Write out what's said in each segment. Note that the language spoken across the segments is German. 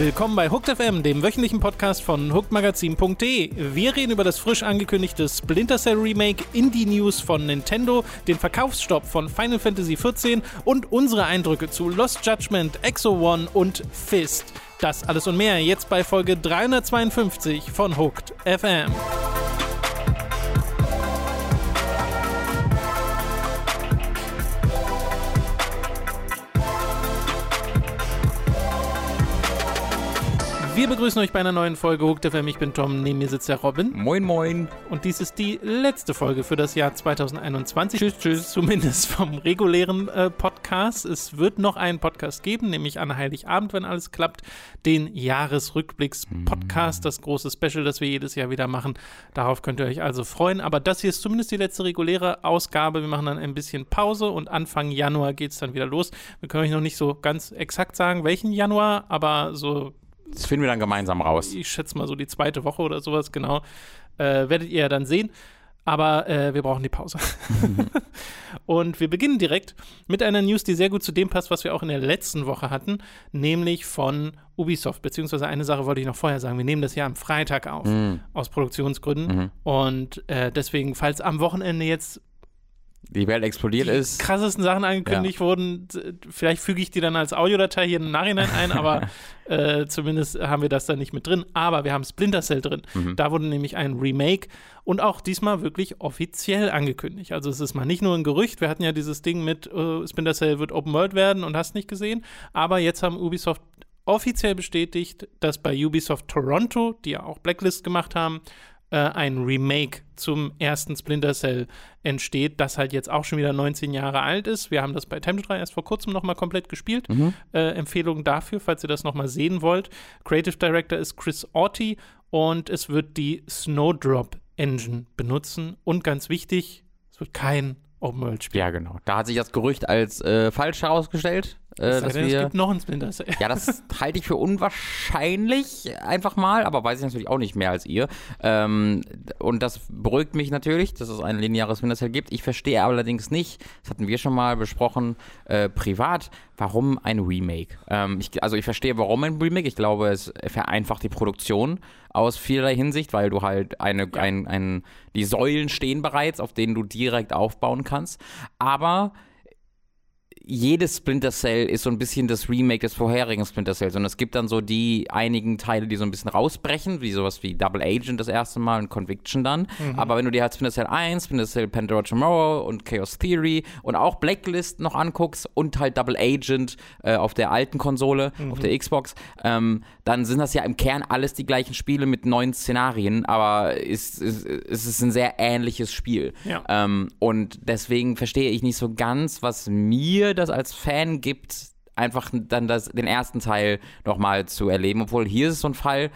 Willkommen bei Hooked FM, dem wöchentlichen Podcast von hookedmagazin.de. Wir reden über das frisch angekündigte Splinter Cell Remake, Indie News von Nintendo, den Verkaufsstopp von Final Fantasy XIV und unsere Eindrücke zu Lost Judgment, Exo One und Fist. Das alles und mehr jetzt bei Folge 352 von Hooked FM. Wir begrüßen euch bei einer neuen Folge Hooked FM. Ich bin Tom, neben mir sitzt der Robin. Moin, moin. Und dies ist die letzte Folge für das Jahr 2021. Tschüss, tschüss. Zumindest vom regulären äh, Podcast. Es wird noch einen Podcast geben, nämlich an Heiligabend, wenn alles klappt, den Jahresrückblicks-Podcast, das große Special, das wir jedes Jahr wieder machen. Darauf könnt ihr euch also freuen. Aber das hier ist zumindest die letzte reguläre Ausgabe. Wir machen dann ein bisschen Pause und Anfang Januar geht es dann wieder los. Wir können euch noch nicht so ganz exakt sagen, welchen Januar, aber so das finden wir dann gemeinsam raus. Ich schätze mal so die zweite Woche oder sowas, genau. Äh, werdet ihr ja dann sehen. Aber äh, wir brauchen die Pause. und wir beginnen direkt mit einer News, die sehr gut zu dem passt, was wir auch in der letzten Woche hatten, nämlich von Ubisoft. Beziehungsweise eine Sache wollte ich noch vorher sagen. Wir nehmen das ja am Freitag auf, mm. aus Produktionsgründen. Mhm. Und äh, deswegen, falls am Wochenende jetzt die Welt explodiert die ist. krassesten Sachen angekündigt ja. wurden. Vielleicht füge ich die dann als Audiodatei hier im Nachhinein ein, aber äh, zumindest haben wir das da nicht mit drin. Aber wir haben Splinter Cell drin. Mhm. Da wurde nämlich ein Remake und auch diesmal wirklich offiziell angekündigt. Also es ist mal nicht nur ein Gerücht. Wir hatten ja dieses Ding mit uh, Splinter Cell wird Open World werden und hast nicht gesehen. Aber jetzt haben Ubisoft offiziell bestätigt, dass bei Ubisoft Toronto, die ja auch Blacklist gemacht haben, äh, ein Remake zum ersten Splinter Cell entsteht, das halt jetzt auch schon wieder 19 Jahre alt ist. Wir haben das bei Temple 3 erst vor kurzem nochmal komplett gespielt. Mhm. Äh, Empfehlung dafür, falls ihr das nochmal sehen wollt. Creative Director ist Chris Orty und es wird die Snowdrop Engine benutzen. Und ganz wichtig, es wird kein Open World Spiel. Ja, genau. Da hat sich das Gerücht als äh, falsch herausgestellt. Äh, dass denn, wir, es gibt noch ein Splinter Cell. Ja, das halte ich für unwahrscheinlich einfach mal, aber weiß ich natürlich auch nicht mehr als ihr. Ähm, und das beruhigt mich natürlich, dass es ein lineares Splinter Cell gibt. Ich verstehe allerdings nicht, das hatten wir schon mal besprochen, äh, privat, warum ein Remake? Ähm, ich, also ich verstehe, warum ein Remake. Ich glaube, es vereinfacht die Produktion aus vielerlei Hinsicht, weil du halt eine, ja. ein, ein, die Säulen stehen bereits, auf denen du direkt aufbauen kannst. Aber jedes Splinter Cell ist so ein bisschen das Remake des vorherigen Splinter Cells und es gibt dann so die einigen Teile, die so ein bisschen rausbrechen, wie sowas wie Double Agent das erste Mal und Conviction dann. Mhm. Aber wenn du dir halt Splinter Cell 1, Splinter Cell Pandora Tomorrow und Chaos Theory und auch Blacklist noch anguckst und halt Double Agent äh, auf der alten Konsole, mhm. auf der Xbox, ähm, dann sind das ja im Kern alles die gleichen Spiele mit neuen Szenarien, aber es, es, es ist ein sehr ähnliches Spiel. Ja. Ähm, und deswegen verstehe ich nicht so ganz, was mir das als Fan gibt, einfach dann das, den ersten Teil nochmal zu erleben. Obwohl hier ist es so ein Fall,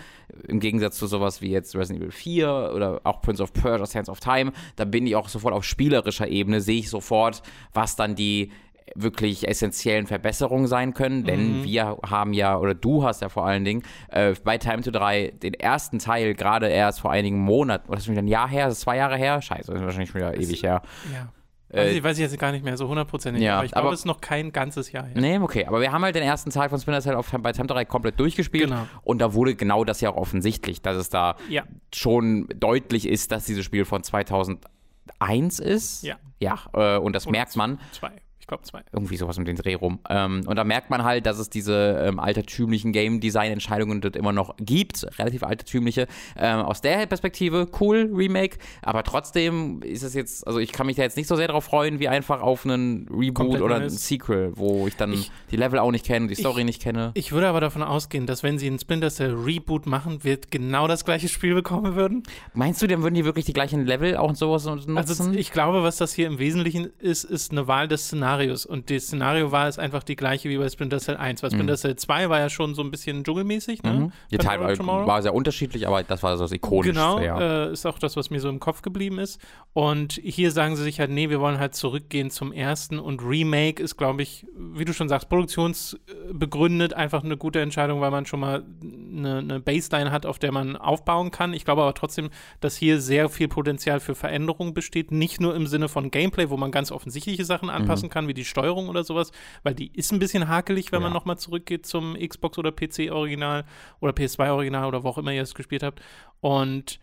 im Gegensatz zu sowas wie jetzt Resident Evil 4 oder auch Prince of Persia, Sands of Time, da bin ich auch sofort auf spielerischer Ebene, sehe ich sofort, was dann die wirklich essentiellen Verbesserungen sein können, denn mhm. wir haben ja, oder du hast ja vor allen Dingen äh, bei Time to 3 den ersten Teil gerade erst vor einigen Monaten, oder ist schon wieder ein Jahr her, ist zwei Jahre her? Scheiße, das ist wahrscheinlich schon wieder ewig her. Ja. Weiß ich, weiß ich jetzt gar nicht mehr so hundertprozentig. Ja, aber ich glaube, es ist noch kein ganzes Jahr her. Nee, okay. Aber wir haben halt den ersten Teil von Splinter Cell auf, bei Time 3 komplett durchgespielt. Genau. Und da wurde genau das ja auch offensichtlich, dass es da ja. schon deutlich ist, dass dieses Spiel von 2001 ist. Ja. Ja, äh, und das Oder merkt man. Zwei. Ich glaube zwei. Irgendwie sowas um den Dreh rum. Ähm, und da merkt man halt, dass es diese ähm, altertümlichen Game-Design-Entscheidungen dort immer noch gibt, relativ altertümliche. Ähm, aus der Perspektive cool, Remake, aber trotzdem ist es jetzt, also ich kann mich da jetzt nicht so sehr darauf freuen, wie einfach auf einen Reboot Komplett oder ein Sequel, wo ich dann ich, die Level auch nicht kenne, die Story ich, nicht kenne. Ich würde aber davon ausgehen, dass wenn sie ein Splinter Cell Reboot machen, wird genau das gleiche Spiel bekommen würden. Meinst du, dann würden die wirklich die gleichen Level auch und sowas nutzen? Also ich glaube, was das hier im Wesentlichen ist, ist eine Wahl des Szenarios. Szenarios. Und das Szenario war es einfach die gleiche wie bei Splinter Cell 1. Weil mhm. Splinter Cell 2 war ja schon so ein bisschen dschungelmäßig. Ne? Mhm. Die Teil war sehr unterschiedlich, aber das war so das Ikonischste. Genau, äh, ist auch das, was mir so im Kopf geblieben ist. Und hier sagen sie sich halt, nee, wir wollen halt zurückgehen zum ersten. Und Remake ist, glaube ich, wie du schon sagst, produktionsbegründet einfach eine gute Entscheidung, weil man schon mal eine, eine Baseline hat, auf der man aufbauen kann. Ich glaube aber trotzdem, dass hier sehr viel Potenzial für Veränderung besteht. Nicht nur im Sinne von Gameplay, wo man ganz offensichtliche Sachen anpassen mhm. kann, kann, wie die Steuerung oder sowas, weil die ist ein bisschen hakelig, wenn Ja. man nochmal zurückgeht zum Xbox oder PC-Original oder PS2-Original oder wo auch immer ihr es gespielt habt. Und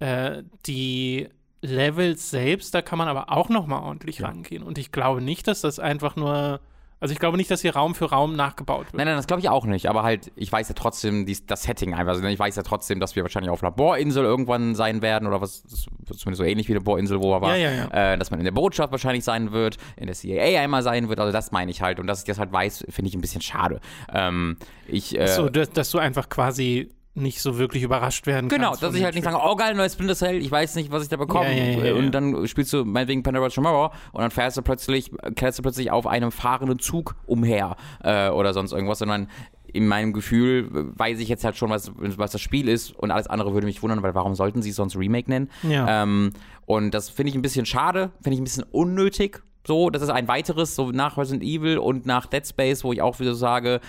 äh, die Levels selbst, da kann man aber auch nochmal ordentlich Ja. rangehen. Und ich glaube nicht, dass das einfach nur, also ich glaube nicht, dass hier Raum für Raum nachgebaut wird. Nein, nein, das glaube ich auch nicht. Aber halt, ich weiß ja trotzdem dies, das Setting einfach. Also ich weiß ja trotzdem, dass wir wahrscheinlich auf einer Bohrinsel irgendwann sein werden oder was, zumindest so ähnlich wie eine Bohrinsel, wo er war. Ja, ja, ja. Äh, dass man in der Botschaft wahrscheinlich sein wird, in der CIA einmal sein wird. Also das meine ich halt. Und dass ich das halt weiß, finde ich ein bisschen schade. Ähm, ich, äh, so, dass, dass du einfach quasi nicht so wirklich überrascht werden Genau, kannst. dass von ich halt nicht sage, oh geil, neues Splinter Cell, ich weiß nicht, was ich da bekomme. Ja, ja, ja. Und dann spielst du meinetwegen Pandora Tomorrow und dann fährst du plötzlich, kletterst du plötzlich auf einem fahrenden Zug umher äh, oder sonst irgendwas, sondern in meinem Gefühl weiß ich jetzt halt schon, was, was das Spiel ist und alles andere würde mich wundern, weil warum sollten sie es sonst Remake nennen? Ähm, und das finde ich ein bisschen schade, finde ich ein bisschen unnötig. So, das ist ein weiteres, so nach Resident Evil und nach Dead Space, wo ich auch wieder sage,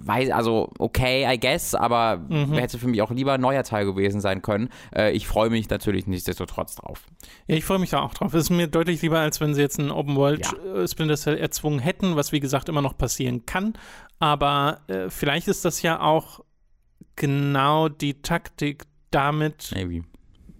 weiß, also okay, I guess, aber Mhm. hätte für mich auch lieber ein neuer Teil gewesen sein können. Äh, ich freue mich natürlich nichtsdestotrotz drauf. Ja, ich freue mich da auch drauf. Es ist mir deutlich lieber, als wenn sie jetzt einen Open World Ja. äh, Splinter Cell erzwungen hätten, was wie gesagt immer noch passieren kann. Aber äh, vielleicht ist das ja auch genau die Taktik, damit Maybe.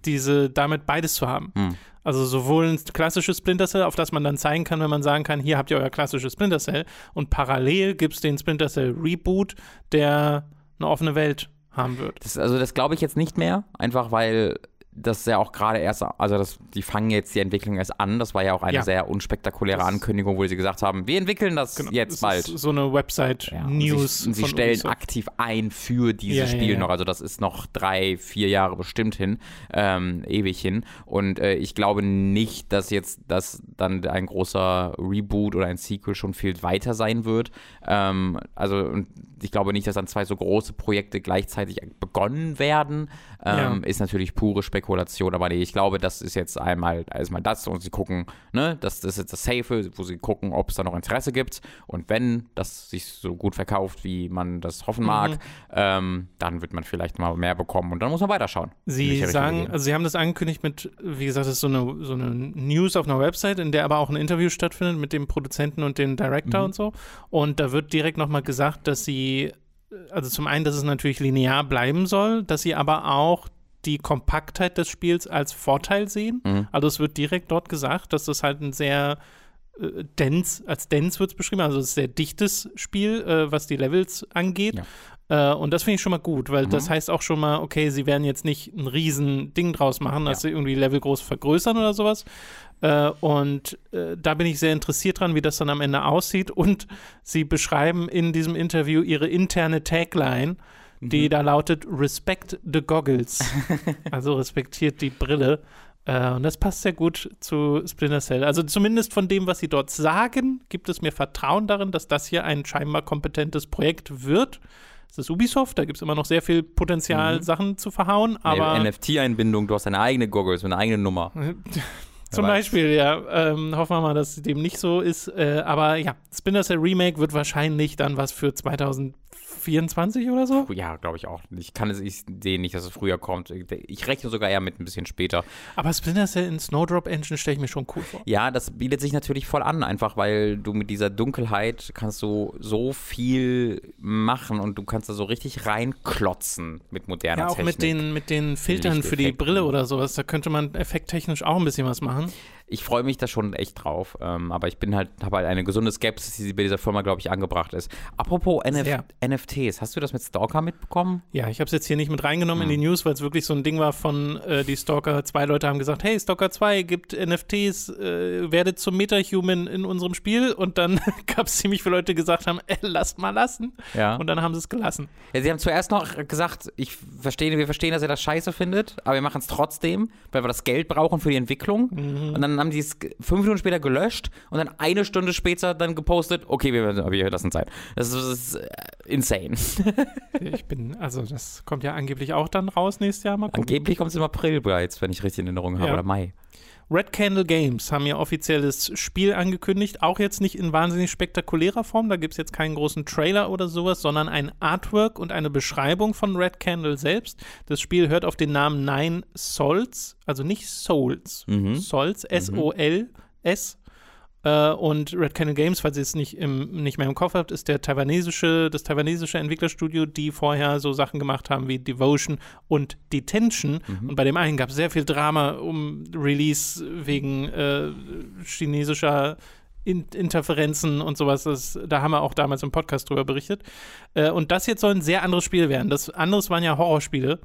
diese, damit beides zu haben. Hm. Also sowohl ein klassisches Splinter Cell, auf das man dann zeigen kann, wenn man sagen kann, hier habt ihr euer klassisches Splinter Cell. Und parallel gibt es den Splinter Cell Reboot, der eine offene Welt haben wird. Das, also das glaube ich jetzt nicht mehr, einfach weil das ja auch gerade erst, also das, die fangen jetzt die Entwicklung erst an. Das war ja auch eine Ja. sehr unspektakuläre Das- Ankündigung, wo sie gesagt haben, wir entwickeln das Genau. jetzt Es bald. Ist so eine Ja, und Website-News. sie, und sie von stellen Ubisoft. aktiv ein für dieses Ja, ja, Spiel ja. noch. Also das ist noch drei, vier Jahre bestimmt hin, ähm, ewig hin. Und äh, ich glaube nicht, dass jetzt das dann ein großer Reboot oder ein Sequel schon viel weiter sein wird. Ähm, also und ich glaube nicht, dass dann zwei so große Projekte gleichzeitig begonnen werden. Ähm, Ist natürlich pure Spekulation, aber nee, ich glaube, das ist jetzt einmal erstmal das und sie gucken, ne, das, das ist jetzt das Safe, wo sie gucken, ob es da noch Interesse gibt und wenn das sich so gut verkauft, wie man das hoffen mag, Mhm. ähm, dann wird man vielleicht mal mehr bekommen und dann muss man weiterschauen. Sie sagen, also Sie haben das angekündigt mit, wie gesagt, das ist so eine, so eine News auf einer Website, in der aber auch ein Interview stattfindet mit dem Produzenten und dem Director Mhm. und so. Und da wird direkt nochmal gesagt, dass Sie, also zum einen, dass es natürlich linear bleiben soll, dass Sie aber auch die Kompaktheit des Spiels als Vorteil sehen. Mhm. Also es wird direkt dort gesagt, dass das halt ein sehr äh, dense, als dense wird es beschrieben, also es ist ein sehr dichtes Spiel, äh, was die Levels angeht. Äh, und das finde ich schon mal gut, weil Mhm. das heißt auch schon mal, okay, sie werden jetzt nicht ein riesen Ding draus machen, dass sie irgendwie Level groß vergrößern oder sowas. Äh, und äh, da bin ich sehr interessiert dran, wie das dann am Ende aussieht. Und sie beschreiben in diesem Interview ihre interne Tagline, die Mhm. da lautet Respect the Goggles. also respektiert die Brille. Äh, und das passt sehr gut zu Splinter Cell. Also zumindest von dem, was sie dort sagen, gibt es mir Vertrauen darin, dass das hier ein scheinbar kompetentes Projekt wird. Es ist Ubisoft, da gibt es immer noch sehr viel Potenzial, Mhm. Sachen zu verhauen, aber NFT-Einbindung, du hast deine eigene Goggles mit einer eigenen Nummer. zum. Beispiel, ja, ähm, hoffen wir mal, dass dem nicht so ist. Äh, aber ja, Splinter Cell Remake wird wahrscheinlich dann was für 2024 oder so. Ja, glaube ich auch. Ich kann es, ich sehe nicht, dass es früher kommt. Ich rechne sogar eher mit ein bisschen später. Aber Splinter in Snowdrop Engine stelle ich mir schon cool vor. Ja, das bietet sich natürlich voll an, einfach weil du mit dieser Dunkelheit kannst du so viel machen und du kannst da so richtig reinklotzen mit moderner Ja, auch Technik. mit den, mit den Filtern für die. Brille oder sowas. Da könnte man effekttechnisch auch ein bisschen was machen. Ich freue mich da schon echt drauf, ähm, aber ich bin halt, habe halt eine gesunde Skepsis, die bei dieser Firma, glaube ich, angebracht ist. Apropos NF Sehr. NFTs, hast du das mit Stalker mitbekommen? Ja, ich habe es jetzt hier nicht mit reingenommen in die News, weil es wirklich so ein Ding war von äh, die Stalker. Zwei Leute haben gesagt, hey, Stalker 2 gibt NFTs, äh, werdet zum Meta-Human in unserem Spiel. Und dann gab es ziemlich viele Leute, die gesagt haben, äh, lasst mal lassen. Ja. Und dann haben sie es gelassen. Ja, sie haben zuerst noch gesagt, ich verstehe, wir verstehen, dass ihr das scheiße findet, aber wir machen es trotzdem, weil wir das Geld brauchen für die Entwicklung. Mhm. Und dann haben die es fünf Minuten später gelöscht und dann eine Stunde später dann gepostet, okay, wir, wir lassen Zeit. Das ist, das ist äh, insane. Ich bin, also das kommt ja angeblich auch dann raus nächstes Jahr. Mal gucken. Angeblich kommt es im April bereits, wenn ich richtig in Erinnerung habe, Ja. oder Mai. Red Candle Games haben ihr offizielles Spiel angekündigt, auch jetzt nicht in wahnsinnig spektakulärer Form, da gibt es jetzt keinen großen Trailer oder sowas, sondern ein Artwork und eine Beschreibung von Red Candle selbst. Das Spiel hört auf den Namen Nine Souls, also nicht Souls, Mhm. Souls, S-O-L-S. Äh, und Red Cannon Games, falls ihr es nicht, im, nicht mehr im Kopf habt, ist der taiwanesische, das taiwanesische Entwicklerstudio, die vorher so Sachen gemacht haben wie Devotion und Detention. Mhm. Und bei dem einen gab es sehr viel Drama um Release wegen äh, chinesischer in Interferenzen und sowas. Das, da haben wir auch damals im Podcast drüber berichtet. Äh, und das jetzt soll ein sehr anderes Spiel werden. Das anderes waren ja Horrorspiele.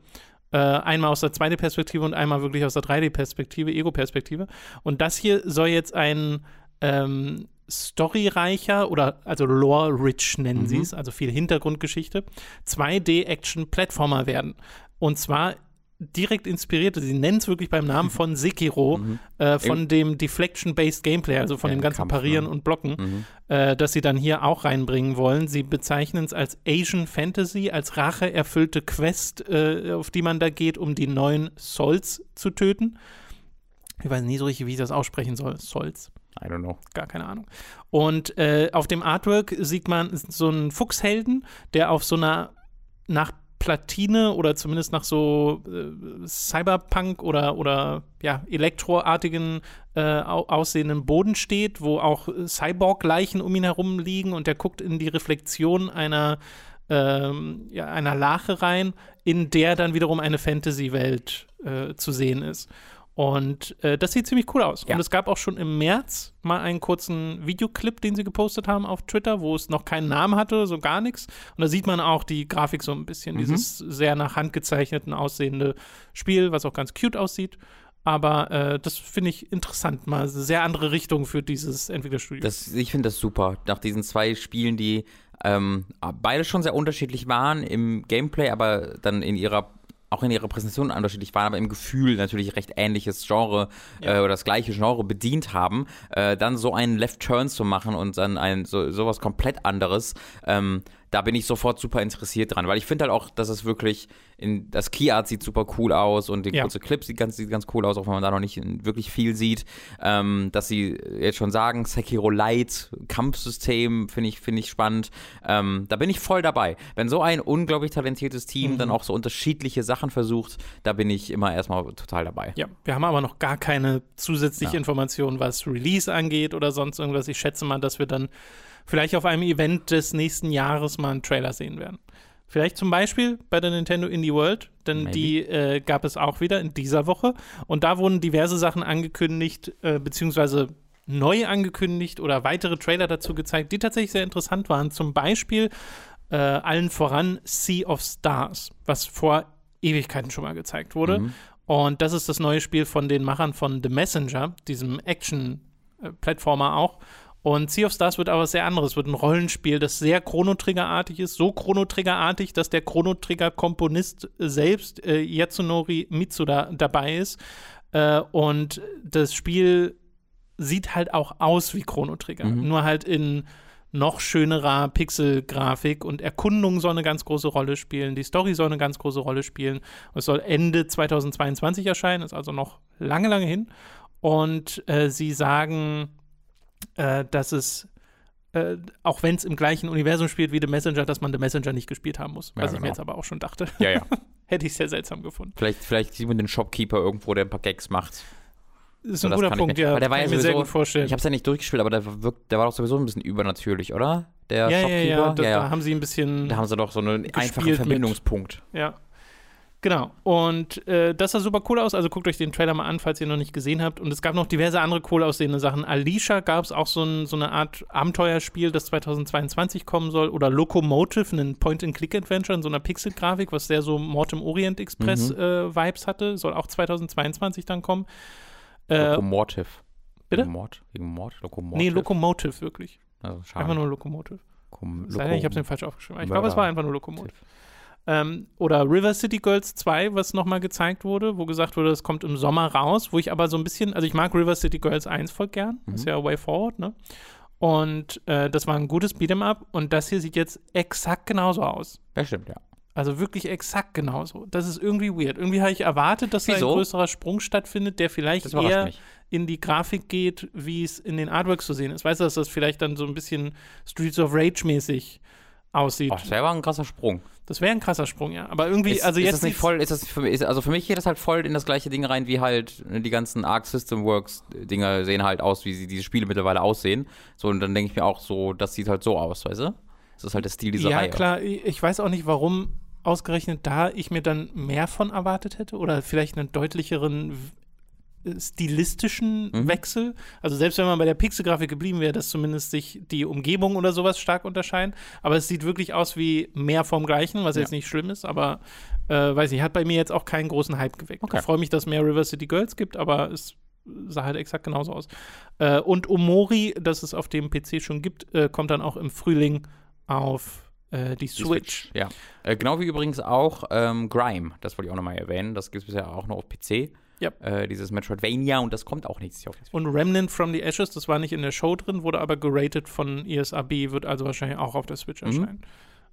Äh, einmal aus der 2D-Perspektive und einmal wirklich aus der 3D-Perspektive, Ego-Perspektive. Und das hier soll jetzt ein ähm, storyreicher oder also lore-rich nennen mhm. sie es, also viel Hintergrundgeschichte, 2D-Action-Plattformer werden. Und zwar direkt inspiriert, sie nennen es wirklich beim Namen von Sekiro, mhm. äh, von dem Deflection-Based Gameplay, also von ja, dem ganzen Kampf, Parieren ne? und Blocken, mhm. äh, das sie dann hier auch reinbringen wollen. Sie bezeichnen es als Asian Fantasy, als racheerfüllte Quest, äh, auf die man da geht, um die neuen Souls zu töten. Ich weiß nie so richtig, wie ich das aussprechen soll. Souls. I don't know. Gar keine Ahnung. Und äh, auf dem Artwork sieht man so einen Fuchshelden, der auf so einer nach Platine oder zumindest nach so äh, Cyberpunk oder, oder ja, Elektroartigen äh, aussehenden Boden steht, wo auch Cyborg-Leichen um ihn herum liegen und der guckt in die Reflexion einer, ähm, ja, einer Lache rein, in der dann wiederum eine Fantasy-Welt äh, zu sehen ist. Und äh, das sieht ziemlich cool aus. Ja. Und es gab auch schon im März mal einen kurzen Videoclip, den sie gepostet haben auf Twitter, wo es noch keinen Namen hatte, so gar nichts. Und da sieht man auch die Grafik so ein bisschen, mhm. dieses sehr nach Hand gezeichneten aussehende Spiel, was auch ganz cute aussieht. Aber äh, das finde ich interessant, mal sehr andere Richtung für dieses Entwicklerstudio. Das, ich finde das super. Nach diesen zwei Spielen, die ähm, beide schon sehr unterschiedlich waren im Gameplay, aber dann in ihrer auch in ihrer Präsentation unterschiedlich waren, aber im Gefühl natürlich recht ähnliches Genre ja. äh, oder das gleiche Genre bedient haben, äh, dann so einen Left Turn zu machen und dann ein so sowas komplett anderes, ähm, da bin ich sofort super interessiert dran, weil ich finde halt auch, dass es wirklich in, das Key Art sieht super cool aus und die ja. kurze Clip sieht ganz, sieht ganz cool aus, auch wenn man da noch nicht wirklich viel sieht. Ähm, dass sie jetzt schon sagen, Sekiro Light, Kampfsystem, finde ich, finde ich spannend. Ähm, da bin ich voll dabei. Wenn so ein unglaublich talentiertes Team mhm. dann auch so unterschiedliche Sachen versucht, da bin ich immer erstmal total dabei. Ja, wir haben aber noch gar keine zusätzliche ja. Information, was Release angeht oder sonst irgendwas. Ich schätze mal, dass wir dann vielleicht auf einem Event des nächsten Jahres mal einen Trailer sehen werden. Vielleicht zum Beispiel bei der Nintendo Indie World, denn Maybe. die äh, gab es auch wieder in dieser Woche. Und da wurden diverse Sachen angekündigt, äh, beziehungsweise neu angekündigt oder weitere Trailer dazu gezeigt, die tatsächlich sehr interessant waren. Zum Beispiel äh, allen voran Sea of Stars, was vor Ewigkeiten schon mal gezeigt wurde. Mhm. Und das ist das neue Spiel von den Machern von The Messenger, diesem Action-Plattformer auch. Und Sea of Stars wird aber was sehr anderes, wird ein Rollenspiel, das sehr Chrono-Trigger-artig ist, so Chrono-Trigger-artig, dass der Chrono-Trigger-Komponist selbst, äh, Yatsunori Mitsuda, dabei ist. Äh, und das Spiel sieht halt auch aus wie Chrono Trigger, mhm. nur halt in noch schönerer Pixel-Grafik und Erkundung soll eine ganz große Rolle spielen, die Story soll eine ganz große Rolle spielen. Und es soll Ende 2022 erscheinen, ist also noch lange, lange hin. Und äh, sie sagen, äh, dass es äh, auch wenn es im gleichen Universum spielt wie The Messenger, dass man The Messenger nicht gespielt haben muss. Ja, was genau. ich mir genau. jetzt aber auch schon dachte. Ja, ja. Hätte ich sehr seltsam gefunden. Vielleicht, vielleicht sieht man den Shopkeeper irgendwo, der ein paar Gags macht. Das ist ein guter Punkt, ja. Weil der war ja sowieso, sehr gut vorstellen. Ich habe es ja nicht durchgespielt, aber der, wirkt, der war doch sowieso ein bisschen übernatürlich, oder? Der ja, Shopkeeper. Ja, ja, da, ja. da haben sie ein bisschen. Da haben sie doch so einen einfachen Verbindungspunkt. Mit. Ja. Genau. Und äh, das sah super cool aus. Also guckt euch den Trailer mal an, falls ihr noch nicht gesehen habt. Und es gab noch diverse andere cool aussehende Sachen. Alicia gab es auch so, ein, so, eine Art Abenteuerspiel, das 2022 kommen soll. Oder Locomotive, ein Point-and-Click-Adventure in so einer Pixel-Grafik, was sehr so Mortem Orient Express-Vibes mhm. äh, hatte. Soll auch 2022 dann kommen. Äh, Locomotive. Bitte? Mord? Wegen Mord? Locomotive? Nee, Locomotive, wirklich. Also, einfach nur Locomotive. Kom Loco ich habe es falsch aufgeschrieben. Ich glaube, es war einfach nur Locomotive. Ähm, oder River City Girls 2, was nochmal gezeigt wurde, wo gesagt wurde, es kommt im Sommer raus, wo ich aber so ein bisschen, also ich mag River City Girls 1 voll gern, mhm. ist ja Way Forward, ne? Und äh, das war ein gutes Beat'em Up und das hier sieht jetzt exakt genauso aus. Das stimmt, ja. Also wirklich exakt genauso. Das ist irgendwie weird. Irgendwie habe ich erwartet, dass Wieso? da ein größerer Sprung stattfindet, der vielleicht eher mich. in die Grafik geht, wie es in den Artworks zu sehen ist. Weißt du, dass das vielleicht dann so ein bisschen Streets of Rage mäßig aussieht. Oh, das wäre aber ein krasser Sprung. Das wäre ein krasser Sprung, ja. Aber irgendwie, Ist, also ist jetzt das nicht voll, ist das für, ist, also für mich geht das halt voll in das gleiche Ding rein, wie halt ne, die ganzen Arc System Works Dinger sehen halt aus, wie sie diese Spiele mittlerweile aussehen. So, und dann denke ich mir auch so, das sieht halt so aus, weißt du? Das ist halt der Stil dieser ja, Reihe. klar, ich weiß auch nicht, warum ausgerechnet da ich mir dann mehr von erwartet hätte oder vielleicht einen deutlicheren stilistischen Mhm. Wechsel. Also selbst wenn man bei der Pixelgrafik geblieben wäre, dass zumindest sich die Umgebung oder sowas stark unterscheiden. Aber es sieht wirklich aus wie mehr vom Gleichen, was Ja. jetzt nicht schlimm ist, aber äh, weiß nicht, hat bei mir jetzt auch keinen großen Hype geweckt. Okay. Ich freue mich, dass es mehr River City Girls gibt, aber es sah halt exakt genauso aus. Äh, und Omori, das es auf dem PC schon gibt, äh, kommt dann auch im Frühling auf äh, die Die Switch. Ja. Äh, genau wie übrigens auch ähm, Grime, das wollte ich auch nochmal erwähnen. Das gibt es bisher auch noch auf PC. Ja. Äh, dieses Metroidvania und das kommt auch nächstes Jahr. Und Remnant from the Ashes, das war nicht in der Show drin, wurde aber geratet von ESRB, wird also wahrscheinlich auch auf der Switch Mhm. erscheinen.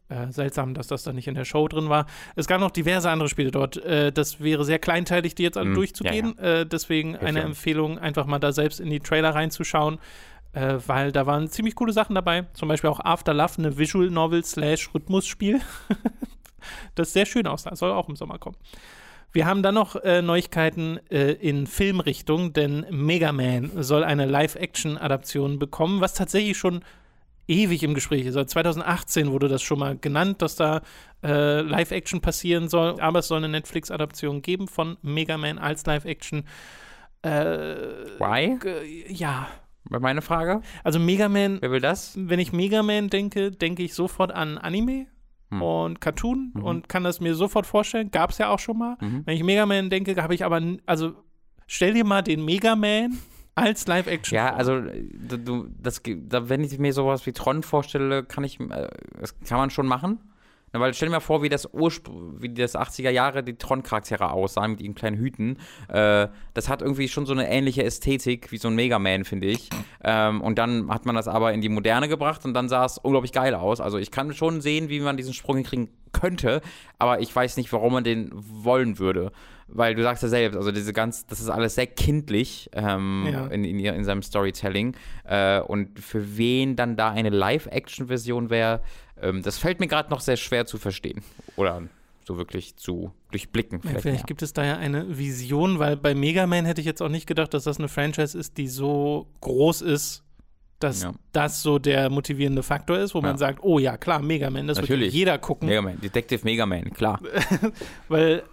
Äh, seltsam, dass das da nicht in der Show drin war. Es gab noch diverse andere Spiele dort. Äh, das wäre sehr kleinteilig, die jetzt alle Mhm. durchzugehen. Äh, deswegen eine ja. Empfehlung, einfach mal da selbst in die Trailer reinzuschauen, äh, weil da waren ziemlich coole Sachen dabei. Zum Beispiel auch After Love, eine Visual Novel slash Rhythmusspiel. das sehr schön aussah. Soll auch im Sommer kommen. Wir haben dann noch äh, Neuigkeiten äh, in Filmrichtung, denn Mega Man soll eine Live-Action-Adaption bekommen, was tatsächlich schon ewig im Gespräch ist. Seit 2018 wurde das schon mal genannt, dass da äh, Live-Action passieren soll, aber es soll eine Netflix-Adaption geben von Mega Man als Live-Action. Äh, Why? ja, meine Frage. also Mega Man Wer will das? wenn ich Mega Man denke, denke ich sofort an Anime Hm. und Cartoon Mhm. und kann das mir sofort vorstellen. Gab es ja auch schon mal. Mhm. Wenn ich Mega Man denke, habe ich aber, also stell dir mal den Mega Man als Live-Action Ja, vor. also äh, du, das, wenn ich mir sowas wie Tron vorstelle, kann ich, äh, das kann man schon machen. Na, weil stell dir mal vor, wie das Urspr wie das 80er Jahre die Tron-Charaktere aussahen mit ihren kleinen Hüten. Äh, das hat irgendwie schon so eine ähnliche Ästhetik wie so ein Mega Man, finde ich. Ähm, und dann hat man das aber in die Moderne gebracht und dann sah es unglaublich geil aus. Also ich kann schon sehen, wie man diesen Sprung hinkriegen könnte, aber ich weiß nicht, warum man den wollen würde. Weil du sagst ja selbst, also diese ganz, das ist alles sehr kindlich ähm, Ja. in, in, in seinem Storytelling. Äh, und für wen dann da eine Live-Action-Version wäre, ähm, das fällt mir gerade noch sehr schwer zu verstehen. Oder so wirklich zu durchblicken. Ja, Vielleicht, mehr. gibt es da ja eine Vision, weil bei Mega Man hätte ich jetzt auch nicht gedacht, dass das eine Franchise ist, die so groß ist, dass Ja. das so der motivierende Faktor ist, wo Ja. man sagt, oh ja, klar, Mega Man, das wird Natürlich. jeder gucken. Mega Man, Detective Mega Man, klar. Weil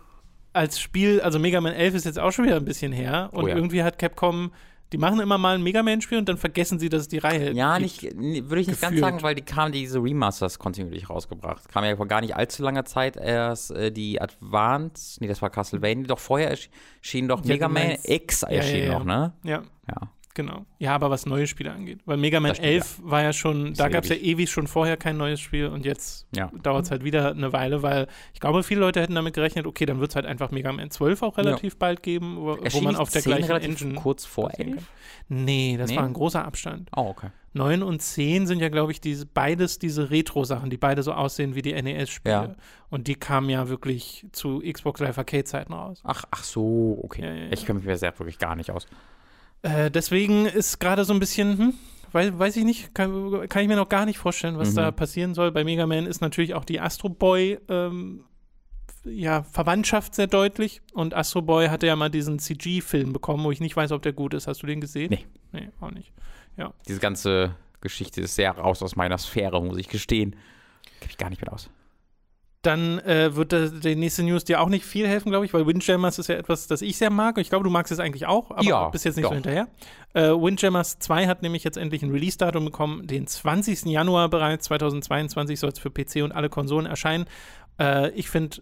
als Spiel, also Mega Man 11 ist jetzt auch schon wieder ein bisschen her und Oh ja. irgendwie hat Capcom, die machen immer mal ein Mega Man-Spiel und dann vergessen sie, dass es die Reihe Ja, nicht, würde ich nicht ganz gefühlt. sagen, weil die kamen diese Remasters kontinuierlich rausgebracht. Kam ja vor gar nicht allzu langer Zeit erst äh, die Advance, nee, das war Castlevania, doch vorher ersch- erschien doch Ja, Mega Man X ja, erschien ja. noch, ne? Ja, Ja. Genau. Ja, aber was neue Spiele angeht. Weil Mega Man Das stimmt, 11 war ja schon, da ja gab es ja ewig. schon vorher kein neues Spiel und jetzt Ja. dauert es halt wieder eine Weile, weil ich glaube, viele Leute hätten damit gerechnet, okay, dann wird es halt einfach Mega Man 12 auch relativ bald geben, wo, wo man auf der 10 gleichen relativ Engine. kurz vor basieren 11? Nee, das Nee? war ein großer Abstand. Oh, okay. 9 und 10 sind ja, glaube ich, diese, beides diese Retro-Sachen, die beide so aussehen wie die NES-Spiele. Ja. Und die kamen ja wirklich zu Xbox Live Arcade-Zeiten raus. Ach, ach so, okay. Ja, ja, ja. Ich kenne mich mir sehr wirklich gar nicht aus. Äh, deswegen ist gerade so ein bisschen, hm, weiß, weiß ich nicht, kann, kann ich mir noch gar nicht vorstellen, was Mhm. da passieren soll. Bei Mega Man ist natürlich auch die Astro Boy ähm, ja, Verwandtschaft sehr deutlich. Und Astro Boy hatte ja mal diesen CG-Film bekommen, wo ich nicht weiß, ob der gut ist. Hast du den gesehen? Nee. Nee, auch nicht. Diese ganze Geschichte ist sehr raus aus meiner Sphäre, muss ich gestehen. Kenne ich gar nicht mit aus. Dann äh, wird da, die nächste News dir auch nicht viel helfen, glaube ich, weil Windjammers ist ja etwas, das ich sehr mag. Und ich glaube, du magst es eigentlich auch, aber Ja, bist jetzt nicht so doch. hinterher. Äh, Windjammers 2 hat nämlich jetzt endlich ein Release-Datum bekommen. Den 20. Januar bereits 2022 soll es für PC und alle Konsolen erscheinen. Äh, ich finde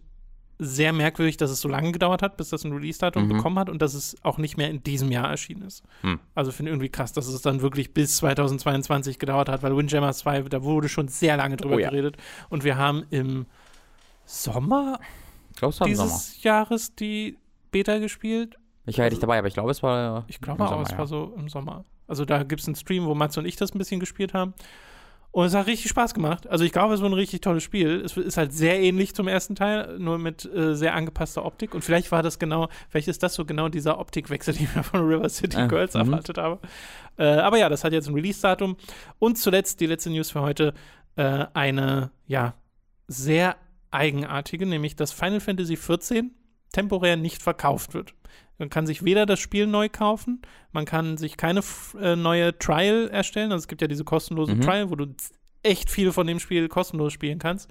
sehr merkwürdig, dass es so lange gedauert hat, bis das ein Release-Datum Mhm. bekommen hat und dass es auch nicht mehr in diesem Jahr erschienen ist. Hm. Also finde irgendwie krass, dass es dann wirklich bis 2022 gedauert hat, weil Windjammers 2, da wurde schon sehr lange drüber Oh ja. geredet. Und wir haben im Sommer Glaubst du, im Sommer? dieses Jahres die Beta gespielt. Ich war ja nicht dabei, aber ich glaube, es war. Ich glaube auch, Sommer, es ja. war so im Sommer. Also da gibt es einen Stream, wo Mats und ich das ein bisschen gespielt haben. Und es hat richtig Spaß gemacht. Also ich glaube, es war ein richtig tolles Spiel. Es ist halt sehr ähnlich zum ersten Teil, nur mit äh, sehr angepasster Optik. Und vielleicht war das genau, vielleicht ist das so genau dieser Optikwechsel, den mir von River City Äh, Girls mhm. erwartet habe. Äh, aber ja, das hat jetzt ein Release-Datum. Und zuletzt, die letzte News für heute. äh, eine, ja, sehr eigenartige, nämlich dass Final Fantasy XIV temporär nicht verkauft wird. Man kann sich weder das Spiel neu kaufen, man kann sich keine äh, neue Trial erstellen. Also es gibt ja diese kostenlose mhm. Trial, wo du echt viel von dem Spiel kostenlos spielen kannst.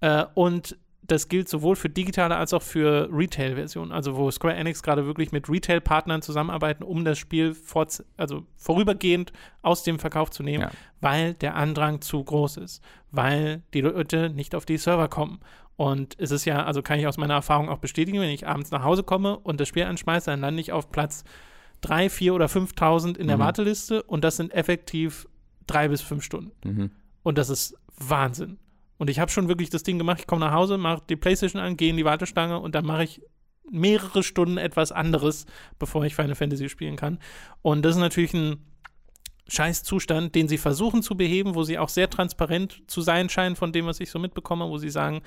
Äh, und das gilt sowohl für digitale als auch für Retail-Versionen, also wo Square Enix gerade wirklich mit Retail-Partnern zusammenarbeiten, um das Spiel vor, also vorübergehend aus dem Verkauf zu nehmen, ja. weil der Andrang zu groß ist, weil die Leute nicht auf die Server kommen. Und es ist ja, also kann ich aus meiner Erfahrung auch bestätigen, wenn ich abends nach Hause komme und das Spiel anschmeiße, dann lande ich auf Platz 3, 4 oder 5.000 in der mhm. Warteliste und das sind effektiv drei bis fünf Stunden. Mhm. Und das ist Wahnsinn. Und ich habe schon wirklich das Ding gemacht, ich komme nach Hause, mache die Playstation an, gehe in die Wartestange und dann mache ich mehrere Stunden etwas anderes, bevor ich Final Fantasy spielen kann. Und das ist natürlich ein Scheißzustand, den sie versuchen zu beheben, wo sie auch sehr transparent zu sein scheinen von dem, was ich so mitbekomme, wo sie sagen,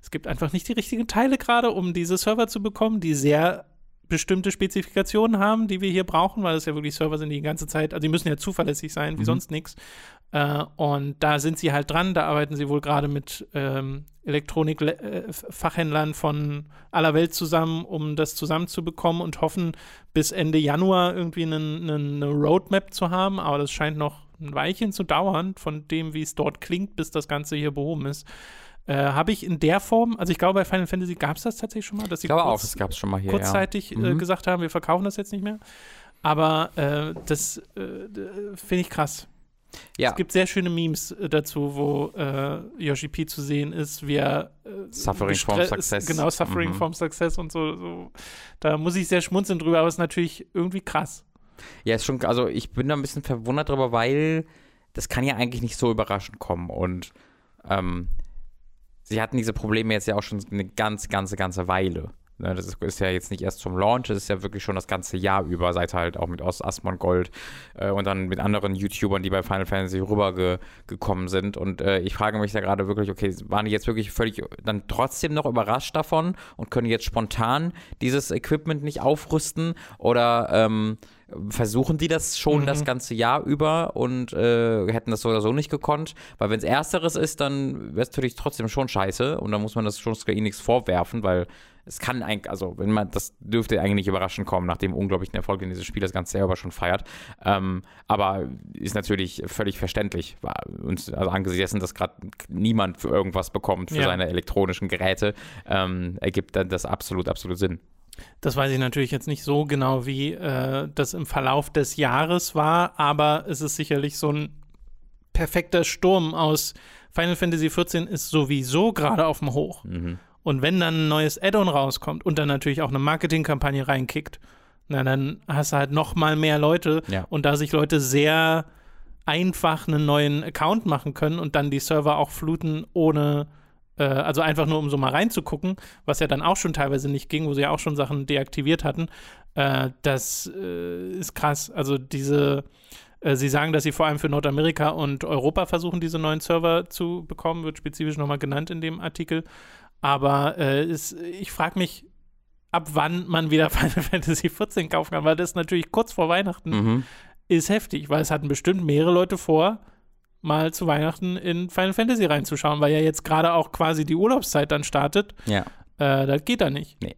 es gibt einfach nicht die richtigen Teile gerade, um diese Server zu bekommen, die sehr bestimmte Spezifikationen haben, die wir hier brauchen, weil es ja wirklich Server sind, die die ganze Zeit, also die müssen ja zuverlässig sein, wie mhm. sonst nichts. Äh, und da sind sie halt dran, da arbeiten sie wohl gerade mit ähm, Elektronik-Fachhändlern äh, von aller Welt zusammen, um das zusammenzubekommen und hoffen, bis Ende Januar irgendwie eine, Roadmap zu haben. Aber das scheint noch ein Weilchen zu dauern, von dem, wie es dort klingt, bis das Ganze hier behoben ist. Äh, Habe ich in der Form, also ich glaube, bei Final Fantasy gab es das tatsächlich schon mal, dass sie kurz, auch, das gab es schon mal hier, kurzzeitig ja. äh, mhm. gesagt haben, wir verkaufen das jetzt nicht mehr. Aber äh, das äh, finde ich krass. Ja. Es gibt sehr schöne Memes äh, dazu, wo äh, Yoshi P zu sehen ist, wie er Suffering from Success. Genau, Suffering mhm. from Success und so, so. Da muss ich sehr schmunzeln drüber, aber es ist natürlich irgendwie krass. Ja, ist schon, also ich bin da ein bisschen verwundert drüber, weil das kann ja eigentlich nicht so überraschend kommen und ähm, sie hatten diese Probleme jetzt ja auch schon eine ganz, ganze, ganze Weile. Ne, das ist, ja jetzt nicht erst zum Launch, das ist ja wirklich schon das ganze Jahr über, seit halt auch mit Asmon Gold äh, und dann mit anderen YouTubern, die bei Final Fantasy rübergekommen sind. Und äh, ich frage mich da gerade wirklich, okay, waren die jetzt wirklich völlig dann trotzdem noch überrascht davon und können jetzt spontan dieses Equipment nicht aufrüsten? Oder ähm, versuchen die das schon mhm. das ganze Jahr über und äh, hätten das so oder so nicht gekonnt. Weil wenn es Ersteres ist, dann wäre es natürlich trotzdem schon scheiße und dann muss man das schon Square Enix vorwerfen, weil es kann eigentlich, also wenn man, das dürfte eigentlich nicht überraschend kommen, nach dem unglaublichen Erfolg, den dieses Spiel das ganze Jahr über schon feiert. Ähm, aber ist natürlich völlig verständlich. Und also angesichts dessen, dass gerade niemand für irgendwas bekommt, für ja. seine elektronischen Geräte, ähm, ergibt dann das absolut, absolut Sinn. Das weiß ich natürlich jetzt nicht so genau, wie äh, das im Verlauf des Jahres war, aber es ist sicherlich so ein perfekter Sturm aus Final Fantasy XIV ist sowieso gerade auf dem Hoch. Mhm. Und wenn dann ein neues Add-on rauskommt und dann natürlich auch eine Marketingkampagne reinkickt, na, dann hast du halt noch mal mehr Leute. Ja. Und da sich Leute sehr einfach einen neuen Account machen können und dann die Server auch fluten, ohne, äh, also einfach nur um so mal reinzugucken, was ja dann auch schon teilweise nicht ging, wo sie ja auch schon Sachen deaktiviert hatten, äh, das äh, ist krass. Also diese, äh, sie sagen, dass sie vor allem für Nordamerika und Europa versuchen, diese neuen Server zu bekommen, wird spezifisch nochmal genannt in dem Artikel. Aber äh, ist, ich frage mich, ab wann man wieder Final Fantasy 14 kaufen kann, weil das natürlich kurz vor Weihnachten mhm. ist heftig, weil es hatten bestimmt mehrere Leute vor, mal zu Weihnachten in Final Fantasy reinzuschauen, weil ja jetzt gerade auch quasi die Urlaubszeit dann startet. Ja. Äh, das geht da nicht. Nee.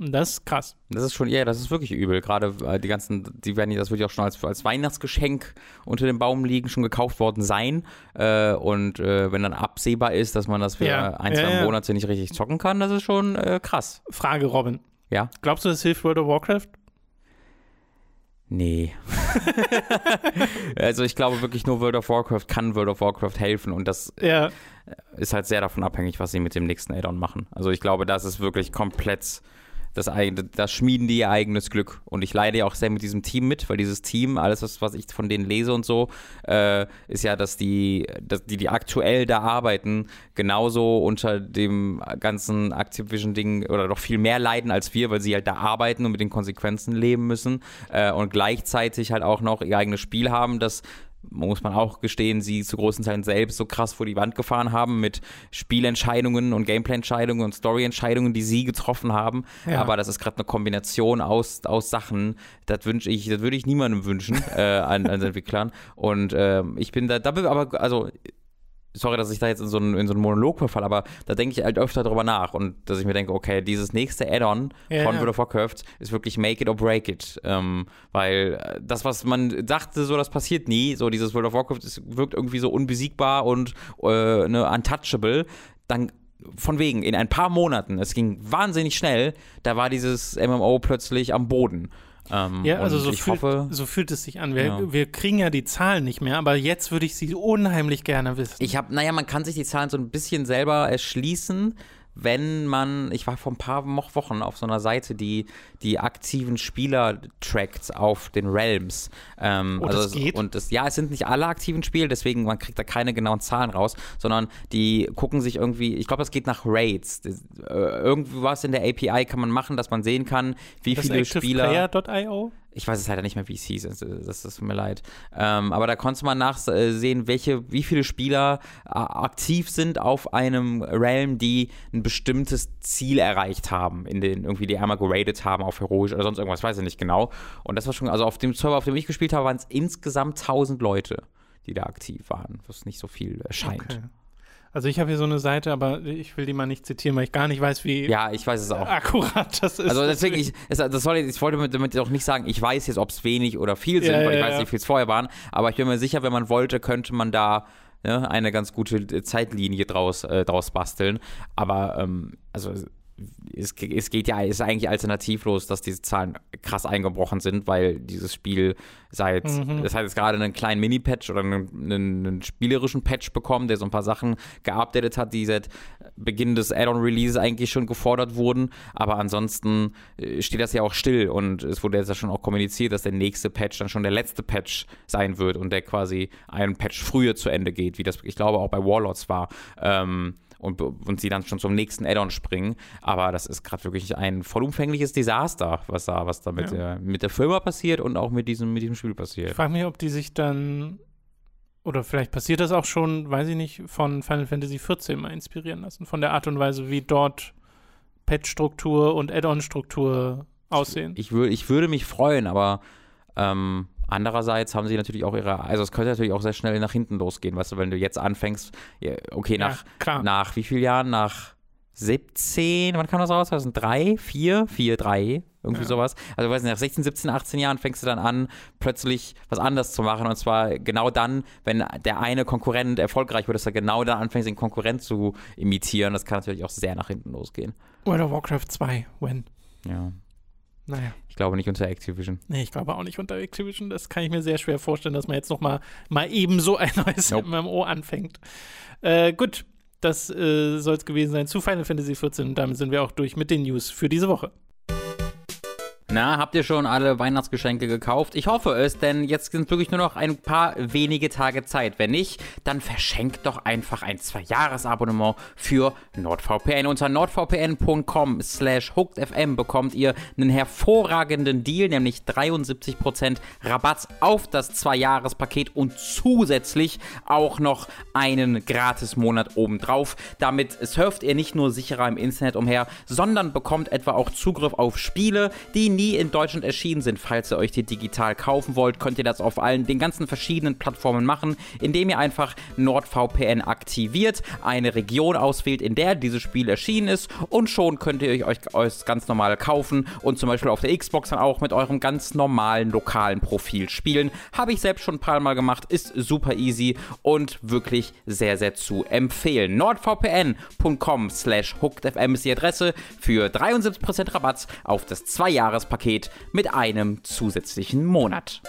Das ist krass. Das ist schon, ja, das ist wirklich übel. Gerade äh, die ganzen, die werden, das wird ja auch schon als, als Weihnachtsgeschenk unter dem Baum liegen, schon gekauft worden sein. Äh, und äh, wenn dann absehbar ist, dass man das für ja. ein, zwei ja, Monate nicht richtig zocken kann, das ist schon äh, krass. Frage, Robin. Ja. Glaubst du, das hilft World of Warcraft? Nee. also ich glaube wirklich nur World of Warcraft kann World of Warcraft helfen und das ja. ist halt sehr davon abhängig, was sie mit dem nächsten Add-on machen. Also ich glaube, das ist wirklich komplett das, das schmieden die ihr eigenes Glück. Und ich leide ja auch sehr mit diesem Team mit, weil dieses Team, alles, was, was ich von denen lese und so, äh, ist ja, dass die, dass die, die aktuell da arbeiten, genauso unter dem ganzen Activision-Ding oder noch viel mehr leiden als wir, weil sie halt da arbeiten und mit den Konsequenzen leben müssen äh, und gleichzeitig halt auch noch ihr eigenes Spiel haben, das muss man auch gestehen, sie zu großen Teilen selbst so krass vor die Wand gefahren haben mit Spielentscheidungen und Gameplay-Entscheidungen und Story-Entscheidungen, die sie getroffen haben. Ja. Aber das ist gerade eine Kombination aus, aus Sachen, das wünsche ich, das würde ich niemandem wünschen äh, an, an Entwicklern. Und äh, ich bin da, da aber, also sorry, dass ich da jetzt in so einen, in so einen Monolog verfalle, aber da denke ich halt öfter drüber nach und dass ich mir denke, okay, dieses nächste Add-on Ja, von ja. World of Warcraft ist wirklich make it or break it. Ähm, weil äh, das, was man dachte, so das passiert nie, so dieses World of Warcraft ist, wirkt irgendwie so unbesiegbar und äh, ne, untouchable, dann von wegen, in ein paar Monaten, es ging wahnsinnig schnell, da war dieses MMO plötzlich am Boden. Ähm, Ja, also so ich fühlt, hoffe, so fühlt es sich an. Wir, Ja. wir kriegen ja die Zahlen nicht mehr, aber jetzt würde ich sie unheimlich gerne wissen. Ich habe, naja, man kann sich die Zahlen so ein bisschen selber erschließen, wenn man, ich war vor ein paar Wochen auf so einer Seite, die die aktiven Spieler trackt auf den Realms. Ähm, Oh, das also, geht? Und das, ja, es sind nicht alle aktiven Spiele, deswegen man kriegt da keine genauen Zahlen raus, sondern die gucken sich irgendwie, ich glaube, das geht nach Raids. Das, äh, irgendwas in der API kann man machen, dass man sehen kann, wie das viele Spieler. ActivePlayer.io? Ich weiß es leider nicht mehr, wie es hieß. Das, das, das tut mir leid. Ähm, aber da konnte man nachsehen, welche, wie viele Spieler äh, aktiv sind auf einem Realm, die ein bestimmtes Ziel erreicht haben, in den irgendwie die einmal geradet haben auf heroisch oder sonst irgendwas, weiß ich nicht genau. Und das war schon, also auf dem Server, auf dem ich gespielt habe, waren es insgesamt 1000 Leute, die da aktiv waren, was nicht so viel erscheint. Okay. Also ich habe hier so eine Seite, aber ich will die mal nicht zitieren, weil ich gar nicht weiß, wie Ja, ich weiß es auch. akkurat das ist. Also deswegen, ich, es, das soll, jetzt- ich wollte damit- auch nicht sagen, ich weiß jetzt, ob es wenig oder viel sind, Ja, weil ich ja, weiß ja. nicht, wie viel es vorher waren, aber ich bin mir sicher, wenn man wollte, könnte man da ne, eine ganz gute Zeitlinie draus, äh, draus basteln. Aber ähm, also es, es geht ja, ist eigentlich alternativlos, dass diese Zahlen krass eingebrochen sind, weil dieses Spiel seit, Mhm. das hat jetzt gerade einen kleinen Mini-Patch oder einen, einen, einen spielerischen Patch bekommen, der so ein paar Sachen geupdatet hat, die seit Beginn des Add-on-Releases eigentlich schon gefordert wurden. Aber ansonsten äh, steht das ja auch still und es wurde jetzt ja schon auch kommuniziert, dass der nächste Patch dann schon der letzte Patch sein wird und der quasi einen Patch früher zu Ende geht, wie das, ich glaube, auch bei Warlords war. Ähm, und, und sie dann schon zum nächsten Add-on springen. Aber das ist gerade wirklich ein vollumfängliches Desaster, was da, was da mit, Ja. der, mit der Firma passiert und auch mit diesem, mit diesem Spiel ich passiert. frage mich, ob die sich dann, oder vielleicht passiert das auch schon, weiß ich nicht, von Final Fantasy XIV mal inspirieren lassen, von der Art und Weise, wie dort Patch-Struktur und Add-on-Struktur aussehen. Ich, wür, ich würde mich freuen, aber ähm, andererseits haben sie natürlich auch ihre, also es könnte natürlich auch sehr schnell nach hinten losgehen, weißt du, wenn du jetzt anfängst, okay, nach, ja, nach wie vielen Jahren? Nach 17, wann kam das raus? 2003, 4, 4, 3, irgendwie Ja. sowas. Also weiß nicht, nach 16, 17, 18 Jahren fängst du dann an, plötzlich was anderes zu machen und zwar genau dann, wenn der eine Konkurrent erfolgreich wird, dass er genau dann anfängt, den Konkurrent zu imitieren. Das kann natürlich auch sehr nach hinten losgehen. World of Warcraft 2, when? Ja, Naja. ich glaube nicht unter Activision. Nee, ich glaube auch nicht unter Activision. Das kann ich mir sehr schwer vorstellen, dass man jetzt noch mal, mal eben so ein neues Nope. MMO anfängt. Äh, gut, das äh, soll es gewesen sein zu Final Fantasy XIV. Und damit sind wir auch durch mit den News für diese Woche. Na, habt ihr schon alle Weihnachtsgeschenke gekauft? Ich hoffe es, denn jetzt sind wirklich nur noch ein paar wenige Tage Zeit. Wenn nicht, dann verschenkt doch einfach ein Zwei-Jahres-Abonnement für NordVPN. Unter nordvpn.com slash hookedfm bekommt ihr einen hervorragenden Deal, nämlich 73% Rabatt auf das Zwei-Jahres-Paket und zusätzlich auch noch einen Gratis-Monat obendrauf. Damit surft ihr nicht nur sicherer im Internet umher, sondern bekommt etwa auch Zugriff auf Spiele, die nie in Deutschland erschienen sind. Falls ihr euch die digital kaufen wollt, könnt ihr das auf allen den ganzen verschiedenen Plattformen machen, indem ihr einfach NordVPN aktiviert, eine Region auswählt, in der dieses Spiel erschienen ist und schon könnt ihr euch euch ganz normal kaufen und zum Beispiel auf der Xbox dann auch mit eurem ganz normalen lokalen Profil spielen. Habe ich selbst schon ein paar Mal gemacht, ist super easy und wirklich sehr, sehr zu empfehlen. nordvpn.com slash hookedfm ist die Adresse für 73% Rabatt auf das Zwei-Jahres-Paket mit einem zusätzlichen Monat.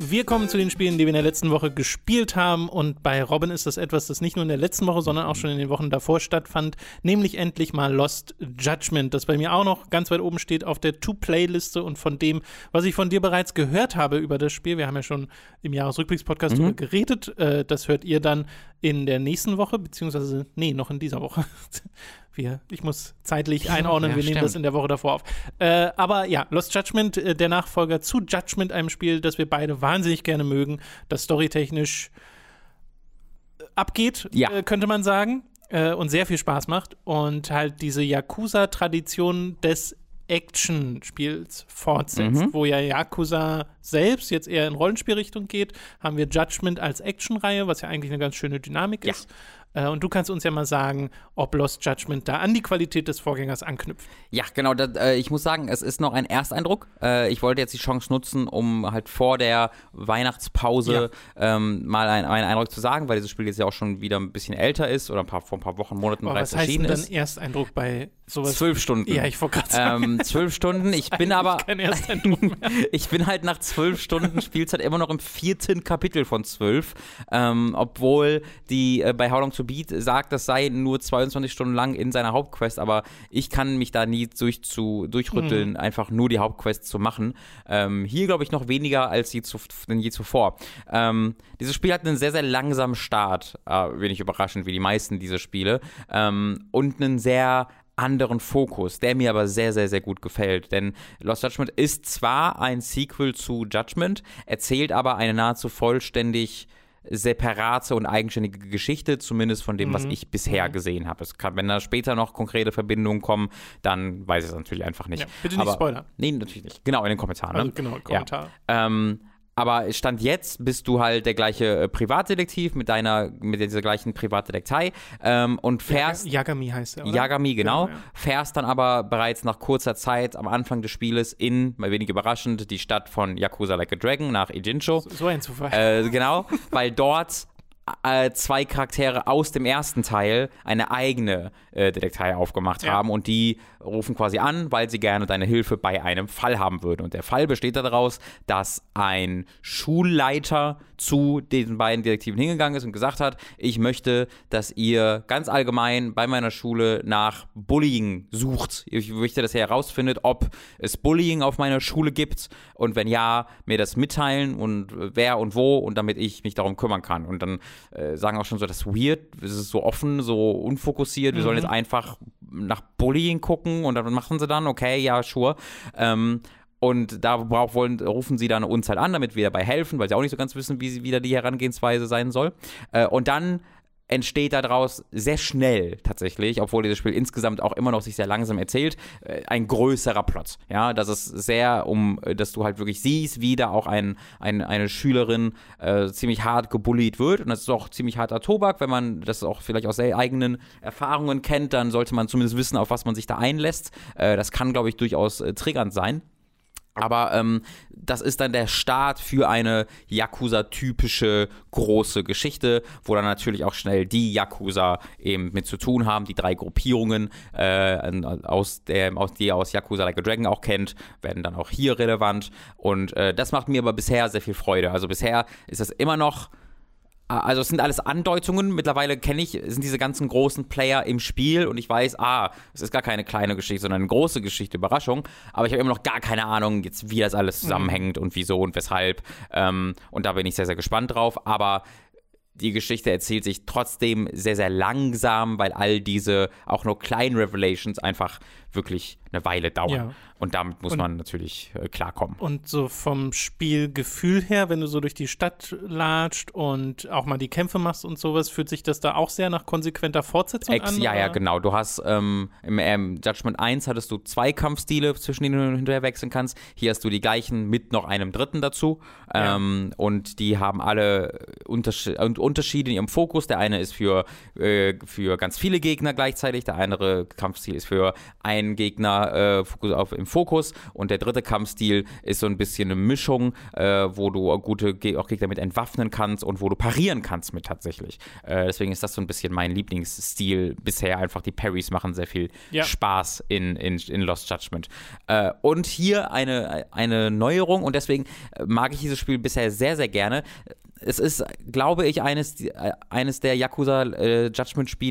Wir kommen zu den Spielen, die wir in der letzten Woche gespielt haben. Und bei Robin ist das etwas, das nicht nur in der letzten Woche, sondern auch schon in den Wochen davor stattfand. Nämlich endlich mal Lost Judgment, das bei mir auch noch ganz weit oben steht auf der To-Play-Liste. Und von dem, was ich von dir bereits gehört habe über das Spiel, wir haben ja schon im Jahresrückblicks-Podcast Mhm. darüber geredet. Äh, das hört ihr dann in der nächsten Woche, beziehungsweise, nee, noch in dieser Woche. Wir, ich muss zeitlich einordnen, ja, wir nehmen stimmt. das in der Woche davor auf. Äh, aber ja, Lost Judgment, äh, der Nachfolger zu Judgment, einem Spiel, das wir beide wahnsinnig gerne mögen, das storytechnisch äh, abgeht, Ja. äh, könnte man sagen, äh, und sehr viel Spaß macht und halt diese Yakuza-Tradition des Action-Spiels fortsetzt, mhm. wo ja Yakuza selbst jetzt eher in Rollenspielrichtung geht, haben wir Judgment als Action-Reihe, was ja eigentlich eine ganz schöne Dynamik ja. ist. Äh, und du kannst uns ja mal sagen, ob Lost Judgment da an die Qualität des Vorgängers anknüpft. Ja, genau. Das, äh, ich muss sagen, es ist noch ein Ersteindruck. Äh, ich wollte jetzt die Chance nutzen, um halt vor der Weihnachtspause ja. ähm, mal einen, einen Eindruck zu sagen, weil dieses Spiel jetzt ja auch schon wieder ein bisschen älter ist oder ein paar, vor ein paar Wochen, Monaten oh, bereits erschienen ist. Was heißt denn dann Ersteindruck bei sowas? Zwölf Stunden. Ja, ich wollte gerade sagen. Ähm, zwölf Stunden. Ich bin aber. Kein Ersteindruck mehr. ich bin halt nach zwölf Stunden Spielzeit immer noch im vierten Kapitel von zwölf, ähm, obwohl die äh, bei How Long to Beat sagt, das sei nur 22 Stunden lang in seiner Hauptquest, aber ich kann mich da nie durch zu, durchrütteln, mhm. einfach nur die Hauptquest zu machen. Ähm, hier glaube ich noch weniger als je, zu, denn je zuvor. Ähm, dieses Spiel hat einen sehr, sehr langsamen Start, äh, wenig überraschend, wie die meisten dieser Spiele, ähm, und einen sehr anderen Fokus, der mir aber sehr, sehr, sehr gut gefällt. Denn Lost Judgment ist zwar ein Sequel zu Judgment, erzählt aber eine nahezu vollständig separate und eigenständige Geschichte, zumindest von dem, mhm. was ich bisher mhm. gesehen habe. wenn da später noch konkrete Verbindungen kommen, dann weiß ich es natürlich einfach nicht. Ja, bitte nicht Aber, Spoiler. Nee, natürlich nicht. Genau, in den Kommentaren. Ne? Also, genau, Kommentar. Ja. Ähm, aber Stand jetzt bist du halt der gleiche äh, Privatdetektiv mit deiner, mit dieser gleichen Privatdetektei ähm, und fährst. Yagami heißt er. Oder? Yagami, genau. Ja, ja. Fährst dann aber bereits nach kurzer Zeit am Anfang des Spieles in, mal wenig überraschend, die Stadt von Yakuza Like a Dragon nach Ijincho. So, so ein Zufall. Äh, genau, weil dort äh, zwei Charaktere aus dem ersten Teil eine eigene äh, Detektei aufgemacht ja. haben und die rufen quasi an, weil sie gerne deine Hilfe bei einem Fall haben würden. Und der Fall besteht daraus, dass ein Schulleiter zu diesen beiden Detektiven hingegangen ist und gesagt hat, ich möchte, dass ihr ganz allgemein bei meiner Schule nach Bullying sucht. Ich möchte, dass ihr herausfindet, ob es Bullying auf meiner Schule gibt und wenn ja, mir das mitteilen und wer und wo und damit ich mich darum kümmern kann. Und dann äh, sagen auch schon so, das ist weird, es ist so offen, so unfokussiert, wir mhm. sollen jetzt einfach nach Bullying gucken und dann machen sie dann, okay, ja, sure. Ähm, und da wollen, rufen sie dann uns halt an, damit wir dabei helfen, weil sie auch nicht so ganz wissen, wie wieder die Herangehensweise sein soll. Äh, und dann entsteht daraus sehr schnell tatsächlich, obwohl dieses Spiel insgesamt auch immer noch sich sehr langsam erzählt, äh, ein größerer Plot. Ja, das ist sehr um, dass du halt wirklich siehst, wie da auch ein, ein eine Schülerin äh, ziemlich hart gebullied wird und das ist auch ziemlich harter Tobak, wenn man das auch vielleicht aus eigenen Erfahrungen kennt, dann sollte man zumindest wissen, auf was man sich da einlässt. Äh, das kann, glaube ich, durchaus äh, triggernd sein. Aber ähm, das ist dann der Start für eine Yakuza-typische große Geschichte, wo dann natürlich auch schnell die Yakuza eben mit zu tun haben. Die drei Gruppierungen, äh, aus der, aus, die ihr aus Yakuza Like a Dragon auch kennt, werden dann auch hier relevant. Und äh, das macht mir aber bisher sehr viel Freude. Also bisher ist das immer noch also es sind alles Andeutungen. Mittlerweile kenne ich, sind diese ganzen großen Player im Spiel und ich weiß, ah, es ist gar keine kleine Geschichte, sondern eine große Geschichte, Überraschung. Aber ich habe immer noch gar keine Ahnung, jetzt wie das alles zusammenhängt mhm. und wieso und weshalb. Ähm, und da bin ich sehr, sehr gespannt drauf. Aber die Geschichte erzählt sich trotzdem sehr, sehr langsam, weil all diese auch nur kleinen Revelations einfach wirklich eine Weile dauern. Ja. Und damit muss und, man natürlich äh, klarkommen. Und so vom Spielgefühl her, wenn du so durch die Stadt latscht und auch mal die Kämpfe machst und sowas, fühlt sich das da auch sehr nach konsequenter Fortsetzung Ex, an? Ja, oder? ja, genau. Du hast ähm, im ähm, Judgment 1 hattest du zwei Kampfstile, zwischen denen du hinterher wechseln kannst. Hier hast du die gleichen mit noch einem dritten dazu. Ja. Ähm, und die haben alle Unterschied Unterschiede in ihrem Fokus. Der eine ist für, äh, für ganz viele Gegner gleichzeitig, der andere Kampfstil ist für einen Gegner äh, auf, im Fokus und der dritte Kampfstil ist so ein bisschen eine Mischung, äh, wo du gute auch Gegner mit entwaffnen kannst und wo du parieren kannst mit tatsächlich. Äh, deswegen ist das so ein bisschen mein Lieblingsstil bisher. Einfach die Parries machen sehr viel ja. Spaß in, in, in Lost Judgment. Äh, und hier eine, eine Neuerung und deswegen mag ich dieses Spiel bisher sehr, sehr gerne es ist, glaube ich, eines, eines der Yakuza äh,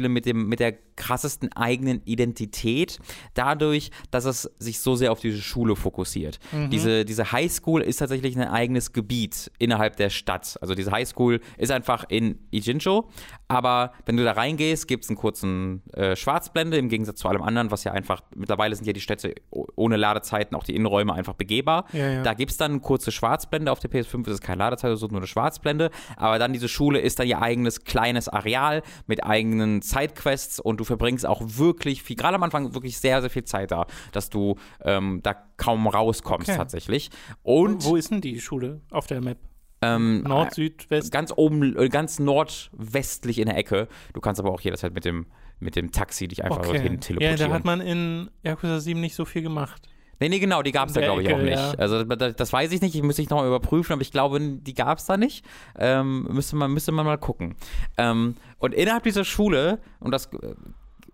mit, mit der krassesten eigenen Identität, dadurch, dass es sich so sehr auf diese Schule fokussiert. Mhm. Diese, diese Highschool ist tatsächlich ein eigenes Gebiet innerhalb der Stadt. Also diese Highschool ist einfach in Ijincho, Aber wenn du da reingehst, gibt es einen kurzen äh, Schwarzblende im Gegensatz zu allem anderen, was ja einfach, mittlerweile sind ja die Städte ohne Ladezeiten, auch die Innenräume einfach begehbar. Ja, ja. Da gibt es dann eine kurze Schwarzblende. Auf der PS5 ist es keine Ladezeit, es ist nur eine Schwarzblende. Aber dann diese Schule ist dann ihr eigenes kleines Areal mit eigenen Sidequests und du verbringst auch wirklich viel, gerade am Anfang wirklich sehr, sehr viel Zeit da, dass du ähm, da kaum rauskommst Okay. tatsächlich. Und Wo ist denn die Schule auf der Map? Ähm, Nord, Süd, West? ganz oben, äh, ganz nordwestlich in der Ecke. Du kannst aber auch jederzeit mit dem, mit dem Taxi dich einfach dorthin Ja, teleportieren. da hat man in Yakuza 7 nicht so viel gemacht. nee, nee, genau, die gab es da, glaube ich, auch nicht. ja. Also das, das weiß ich nicht, ich müsste ich noch mal überprüfen, aber ich glaube, die gab es da nicht. Ähm, müsste, man, müsste man mal gucken. Ähm, und innerhalb dieser Schule, und das äh,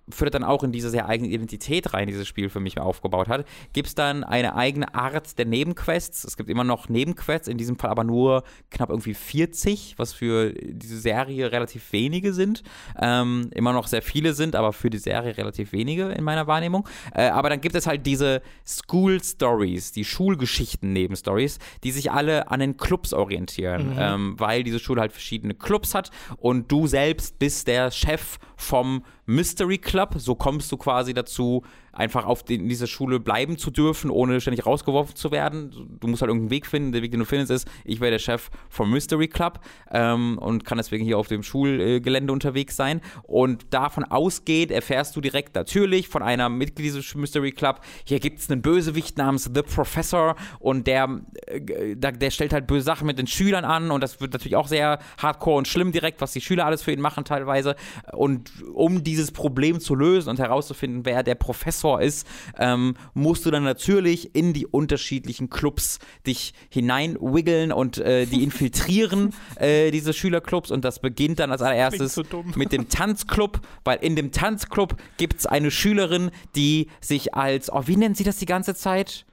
führt dann auch in diese sehr eigene Identität rein, die dieses Spiel für mich aufgebaut hat, gibt es dann eine eigene Art der Nebenquests. Es gibt immer noch Nebenquests, in diesem Fall aber nur knapp irgendwie 40, was für diese Serie relativ wenige sind. Ähm, immer noch sehr viele sind, aber für die Serie relativ wenige in meiner Wahrnehmung. Äh, aber dann gibt es halt diese School Stories, die Schulgeschichten-Nebenstories, die sich alle an den Clubs orientieren, ähm, weil diese Schule halt verschiedene Clubs hat und du selbst bist der Chef vom Mystery Club. So kommst du quasi dazu, einfach auf die, in dieser Schule bleiben zu dürfen, ohne ständig rausgeworfen zu werden. Du musst halt irgendeinen Weg finden. Der Weg, den du findest, ist, ich wäre der Chef vom Mystery Club ähm, und kann deswegen hier auf dem Schulgelände unterwegs sein. Und davon ausgeht, erfährst du direkt natürlich von einer Mitglied dieses Mystery Club, hier gibt es einen Bösewicht namens The Professor und der, äh, der stellt halt böse Sachen mit den Schülern an und das wird natürlich auch sehr hardcore und schlimm direkt, was die Schüler alles für ihn machen teilweise. Und um dieses Problem zu lösen und herauszufinden, wer der Professor ist, ähm, musst du dann natürlich in die unterschiedlichen Clubs dich hineinwiggeln und äh, die infiltrieren, äh, diese Schülerclubs. Und das beginnt dann als allererstes so mit dem Tanzclub, weil in dem Tanzclub gibt es eine Schülerin, die sich als, oh, wie nennt sie das die ganze Zeit?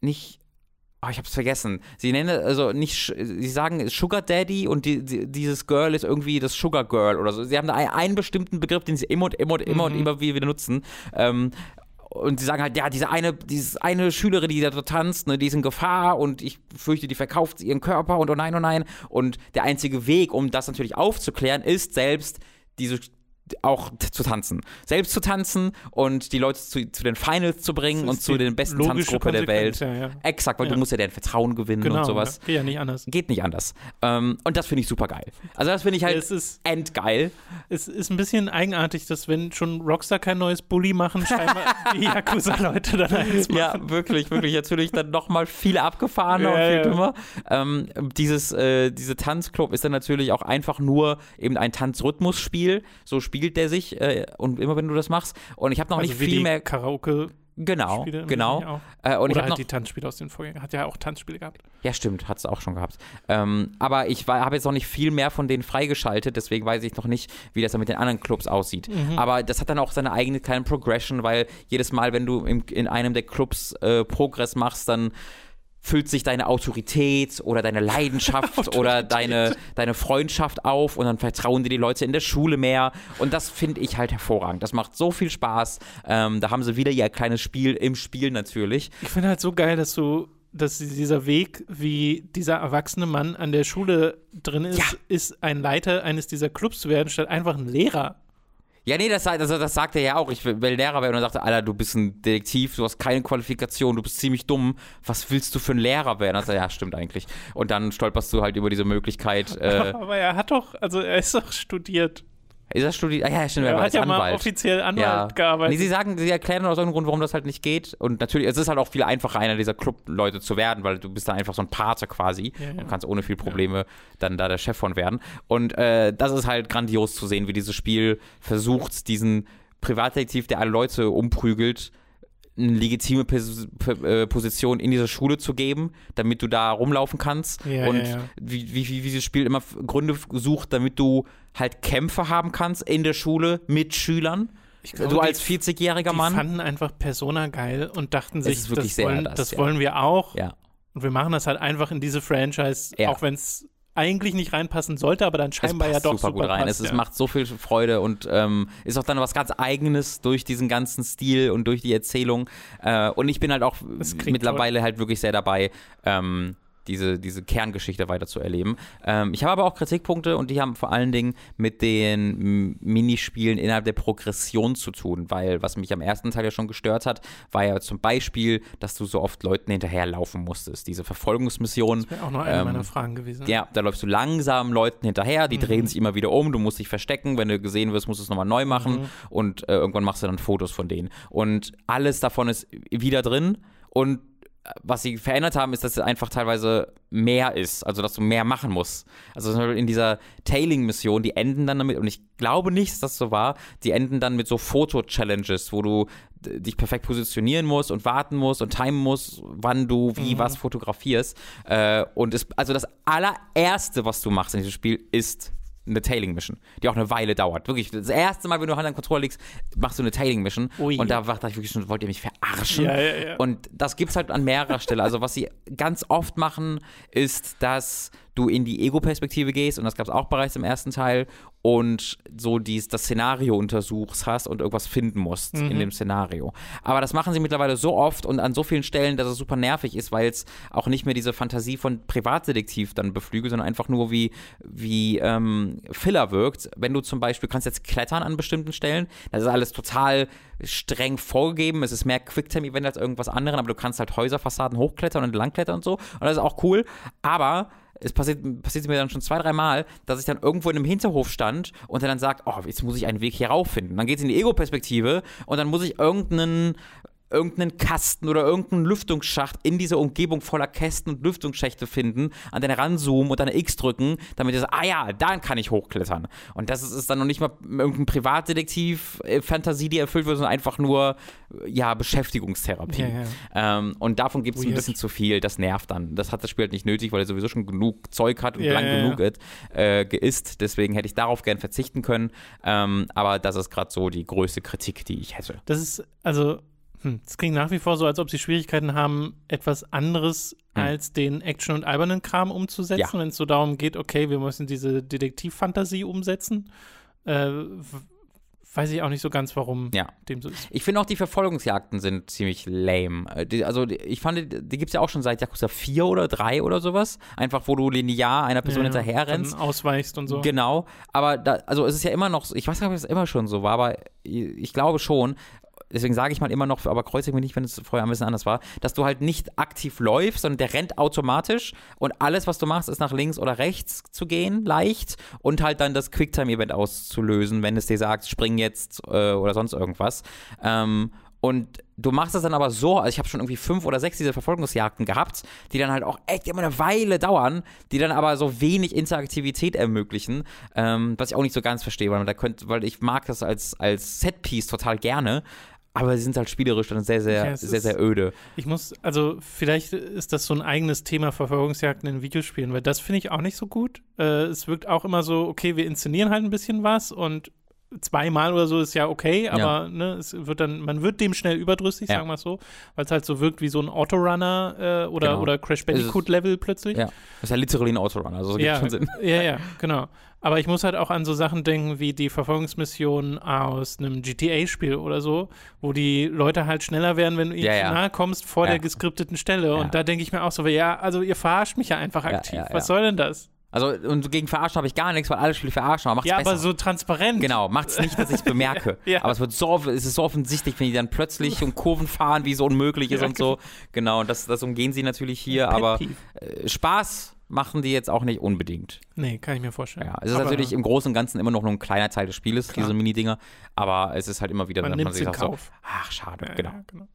Nicht. Oh, ich hab's vergessen. Sie nennen, also nicht, sie sagen Sugar Daddy und die, die, dieses Girl ist irgendwie das Sugar Girl oder so. Sie haben da einen, einen bestimmten Begriff, den sie immer und immer und immer und immer wieder nutzen. Ähm, und sie sagen halt, ja, diese eine, dieses eine Schülerin, die da tanzt, ne, die ist in Gefahr und ich fürchte, die verkauft ihren Körper und oh nein, oh nein. Und der einzige Weg, um das natürlich aufzuklären, ist selbst diese auch zu tanzen. Selbst zu tanzen und die Leute zu, zu den Finals zu bringen und zu den besten logische Tanzgruppe der Welt. Ja, ja. Exakt, weil Ja. du musst ja deren Vertrauen gewinnen Genau, und sowas. Geht ja nicht anders. Geht nicht anders. Ähm, und das finde ich super geil. Also das finde ich halt Es ist, endgeil. es ist ein bisschen eigenartig, dass wenn schon Rockstar kein neues Bully machen, scheinbar die Yakuza-Leute dann eins machen. Ja, wirklich, wirklich. Natürlich dann nochmal viel abgefahrener und viel dümmer. Ähm, dieses, äh, diese Tanzclub ist dann natürlich auch einfach nur eben ein Tanzrhythmusspiel. So spielt der sich äh, und immer wenn du das machst. Und ich habe noch also nicht viel mehr. Karaoke Genau, Spiele genau. Äh, und ich Oder halt noch die Tanzspiele aus den Vorgängen. Hat ja auch Tanzspiele gehabt. Ja, stimmt, hat es auch schon gehabt. Ähm, aber ich habe jetzt noch nicht viel mehr von denen freigeschaltet, deswegen weiß ich noch nicht, wie das dann mit den anderen Clubs aussieht. Mhm. Aber das hat dann auch seine eigene kleine Progression, weil jedes Mal, wenn du im, in einem der Clubs äh, Progress machst, dann füllt sich deine Autorität oder deine Leidenschaft oder deine, deine Freundschaft auf und dann vertrauen dir die Leute in der Schule mehr. Und das finde ich halt hervorragend. Das macht so viel Spaß. Ähm, da haben sie wieder ihr kleines Spiel im Spiel natürlich. Ich finde halt so geil, dass du, dass dieser Weg, wie dieser erwachsene Mann an der Schule drin ist, Ja. ist ein Leiter eines dieser Clubs zu werden, statt einfach ein Lehrer. Ja, nee, das, also das sagt er ja auch. Ich will Lehrer werden und er sagte, Alter, du bist ein Detektiv, du hast keine Qualifikation, du bist ziemlich dumm. Was willst du für ein Lehrer werden? Also, ja, stimmt eigentlich. Und dann stolperst du halt über diese Möglichkeit. Äh, Aber er hat doch, also er ist doch studiert. Ist er studiert? Ah, ja, stimmt, er war hat ja mal Anwalt. offiziell Anwalt ja. gearbeitet. Nee, sie sagen, sie erklären aus irgendeinem Grund, warum das halt nicht geht. Und natürlich, es ist halt auch viel einfacher, einer dieser Club-Leute zu werden, weil du bist dann einfach so ein Pate quasi Ja, ja. und kannst ohne viel Probleme dann da der Chef von werden. Und äh, das ist halt grandios zu sehen, wie dieses Spiel versucht, diesen Privatdetektiv, der alle Leute umprügelt, eine legitime äh, Position in dieser Schule zu geben, damit du da rumlaufen kannst. Ja, und ja, ja. Wie, wie, wie dieses Spiel immer Gründe sucht, damit du halt Kämpfe haben kannst in der Schule mit Schülern. Ich du glaube, als die, 40-jähriger die Mann. fanden einfach Persona geil und dachten sich, das, wollen, das, das wollen wir auch. Ja. Und wir machen das halt einfach in diese Franchise, Ja. auch wenn es eigentlich nicht reinpassen sollte, aber dann scheinbar ja doch super, super gut rein. passt, es, es ja. macht so viel Freude und ähm, ist auch dann was ganz Eigenes durch diesen ganzen Stil und durch die Erzählung. Äh, und ich bin halt auch mittlerweile halt wirklich sehr dabei, ähm, diese, diese Kerngeschichte weiter zu erleben. Ähm, ich habe aber auch Kritikpunkte und die haben vor allen Dingen mit den Minispielen innerhalb der Progression zu tun, weil was mich am ersten Teil ja schon gestört hat, war ja zum Beispiel, dass du so oft Leuten hinterherlaufen musstest. Diese Verfolgungsmission. Wäre auch noch eine Ähm, meiner Fragen gewesen. Ja, da läufst du langsam Leuten hinterher, die drehen sich immer wieder um, du musst dich verstecken, wenn du gesehen wirst, musst du es nochmal neu machen und äh, irgendwann machst du dann Fotos von denen. Und alles davon ist wieder drin und was sie verändert haben, ist, dass es einfach teilweise mehr ist, also dass du mehr machen musst. Also in dieser Tailing-Mission, die enden dann damit, und ich glaube nicht, dass das so war, die enden dann mit so Foto-Challenges, wo du dich perfekt positionieren musst und warten musst und timen musst, wann du wie was fotografierst. Äh, und es, also das allererste, was du machst in diesem Spiel, ist eine Tailing-Mission, die auch eine Weile dauert. Wirklich, das erste Mal, wenn du Hand an den Controller legst, machst du eine Tailing-Mission. Ui. Und da dachte ich wirklich schon, wollt ihr mich verarschen? Ja, ja, ja. Und das gibt's halt an mehrerer Stelle. Also was sie ganz oft machen, ist, dass du in die Ego-Perspektive gehst, und das gab es auch bereits im ersten Teil, und so dies, das Szenario untersuchst hast und irgendwas finden musst in dem Szenario. Aber das machen sie mittlerweile so oft und an so vielen Stellen, dass es super nervig ist, weil es auch nicht mehr diese Fantasie von Privatdetektiv dann beflügelt, sondern einfach nur wie, wie ähm, Filler wirkt. Wenn du zum Beispiel kannst jetzt klettern an bestimmten Stellen, das ist alles total streng vorgegeben. Es ist mehr Quicktime-Event als irgendwas anderes, aber du kannst halt Häuserfassaden hochklettern und langklettern und so. Und das ist auch cool. Aber es passiert, passiert mir dann schon zwei, drei Mal, dass ich dann irgendwo in einem Hinterhof stand und dann sagt, oh, jetzt muss ich einen Weg hier rauf finden. Dann geht es in die Ego-Perspektive und dann muss ich irgendeinen irgendeinen Kasten oder irgendeinen Lüftungsschacht in dieser Umgebung voller Kästen und Lüftungsschächte finden, an den ranzoomen und dann X drücken, damit ich so, ah ja, dann kann ich hochklettern. Und das ist, ist dann noch nicht mal irgendein Privatdetektiv-Fantasie, die erfüllt wird, sondern einfach nur, äh, ja, Beschäftigungstherapie. Ja, ja. Ähm, und davon gibt es ein bisschen zu viel, das nervt dann. Das hat das Spiel halt nicht nötig, weil er sowieso schon genug Zeug hat und Ja, lang genug ist, äh, geisst. Deswegen hätte ich darauf gern verzichten können. Ähm, aber das ist gerade so die größte Kritik, die ich hätte. Das ist, also, es klingt nach wie vor so, als ob sie Schwierigkeiten haben, etwas anderes Hm. als den Action- und albernen Kram umzusetzen, Ja. wenn es so darum geht, okay, wir müssen diese Detektivfantasie umsetzen. Äh, weiß ich auch nicht so ganz, warum Ja. dem so ist. Ich finde auch, die Verfolgungsjagden sind ziemlich lame. Äh, Die, also, die, ich fand, die, gibt es ja auch schon seit Yakuza 4 oder 3 oder sowas. Einfach, wo du linear einer Person Ja, hinterher rennst. dann Ausweichst und so. Genau, aber da, also es ist ja immer noch, so- ich weiß gar nicht, ob es immer schon so war, aber ich glaube schon, deswegen sage ich mal immer noch, aber kreuzige mich nicht, wenn es vorher ein bisschen anders war, dass du halt nicht aktiv läufst, sondern der rennt automatisch und alles, was du machst, ist nach links oder rechts zu gehen, leicht und halt dann das Quicktime-Event auszulösen, wenn es dir sagt, spring jetzt äh, oder sonst irgendwas. Ähm, und du machst es dann aber so, also ich habe schon irgendwie fünf oder sechs dieser Verfolgungsjagden gehabt, die dann halt auch echt immer eine Weile dauern, die dann aber so wenig Interaktivität ermöglichen, ähm, was ich auch nicht so ganz verstehe, weil, da könnt, weil ich mag das als, als Setpiece total gerne, aber sie sind halt spielerisch dann sehr, sehr, Ja, sehr, sehr öde. Ich muss, also vielleicht ist das so ein eigenes Thema Verfolgungsjagden in Videospielen, weil das finde ich auch nicht so gut. Äh, es wirkt auch immer so, okay, wir inszenieren halt ein bisschen was und zweimal oder so ist ja okay, aber ne, es wird dann, man wird dem schnell überdrüssig, Ja. sagen wir es so, weil es halt so wirkt wie so ein Autorunner äh, oder, Genau. oder Crash Bandicoot-Level plötzlich. Ja. Das ist ja literally ein Autorun, also das Ja, schon Sinn. ja, ja, genau. Aber ich muss halt auch an so Sachen denken wie die Verfolgungsmission aus einem GTA-Spiel oder so, wo die Leute halt schneller werden, wenn du ihnen Ja, ja. nahe kommst vor Ja. der geskripteten Stelle. Ja. Und da denke ich mir auch so, ja, also ihr verarscht mich ja einfach Ja, aktiv. ja, Was ja. soll denn das? Also, und gegen Verarschen habe ich gar nichts, weil alle Spiele verarschen, aber macht's Ja, besser. aber so transparent. Genau, macht's nicht, dass ich es bemerke. Ja. Aber es wird so, es ist so offensichtlich, wenn die dann plötzlich um Kurven fahren, wie so unmöglich ist Ja, und so. Genau, das, das umgehen sie natürlich hier, Pet aber äh, Spaß machen die jetzt auch nicht unbedingt. Nee, kann ich mir vorstellen. Ja, es ist aber natürlich im Großen und Ganzen immer noch nur ein kleiner Teil des Spieles, Klar. diese Mini-Dinger, aber es ist halt immer wieder, Man dass man sich sagt so, ach, schade, Ja, genau. genau.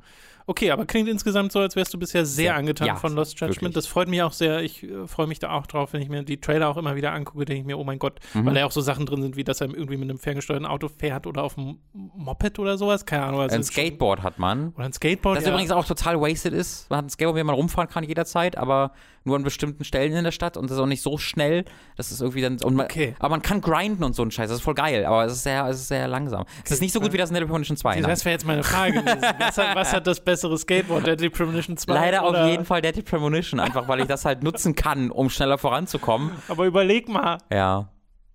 Okay, aber klingt insgesamt so, als wärst du bisher sehr Sehr- angetan ja, von Lost Judgment. wirklich. Das freut mich auch sehr. Ich äh, freue mich da auch drauf, wenn ich mir die Trailer auch immer wieder angucke, denke ich mir, oh mein Gott, Mhm. weil da ja auch so Sachen drin sind, wie dass er irgendwie mit einem ferngesteuerten Auto fährt oder auf einem Moped oder sowas. Keine Ahnung. Also Ein Skateboard hat man. Oder ein Skateboard. Das ja. übrigens auch total wasted ist. Man hat ein Skateboard, wie man rumfahren kann jederzeit, aber nur an bestimmten Stellen in der Stadt und das ist auch nicht so schnell. Das ist irgendwie dann. Man, Okay. Aber man kann grinden und so einen Scheiß. Das ist voll geil, aber es ist sehr, es ist sehr langsam. Es ist nicht so gut wie das in Deadly Premonition 2. nein. Das wäre jetzt meine Frage. Was hat, was hat das bessere Skateboard? Deadly Premonition 2? Leider oder? auf jeden Fall Deadly Premonition, einfach weil ich das halt nutzen kann, um schneller voranzukommen. Aber überleg mal. Ja.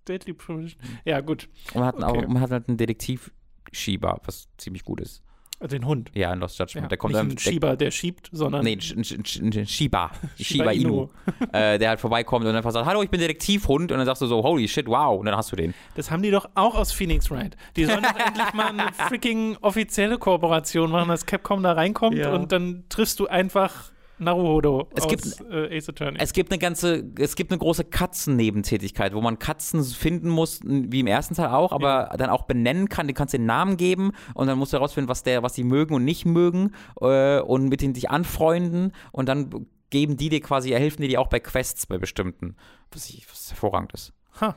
Deadly Premonition. Ja, gut. Und man hat, Okay. auch, man hat halt einen Detektivschieber, was ziemlich gut ist. Den Hund. Ja, in Lost Judgment. Ja, der kommt nicht dann. ein Shiba, der schiebt, sondern Nee, ein Sch- ein Sch- ein Shiba. Shiba. Inu. äh, der halt vorbeikommt und einfach sagt, hallo, ich bin Detektivhund. Und dann sagst du so, holy shit, wow. Und dann hast du den. das haben die doch auch aus Phoenix Wright. Die sollen doch endlich mal eine freaking offizielle Kooperation machen, dass Capcom da reinkommt Ja. und dann triffst du einfach Naruhodo Es aus gibt- äh, Ace Attorney. Es gibt eine ganze, es gibt eine große Katzennebentätigkeit, wo man Katzen finden muss, wie im ersten Teil auch, aber dann auch benennen kann. Du kannst den Namen geben und dann musst du herausfinden, was der, was die mögen und nicht mögen äh, und mit denen sich anfreunden und dann geben die dir quasi, helfen die dir auch bei Quests bei bestimmten, was, ich, was hervorragend ist. ha.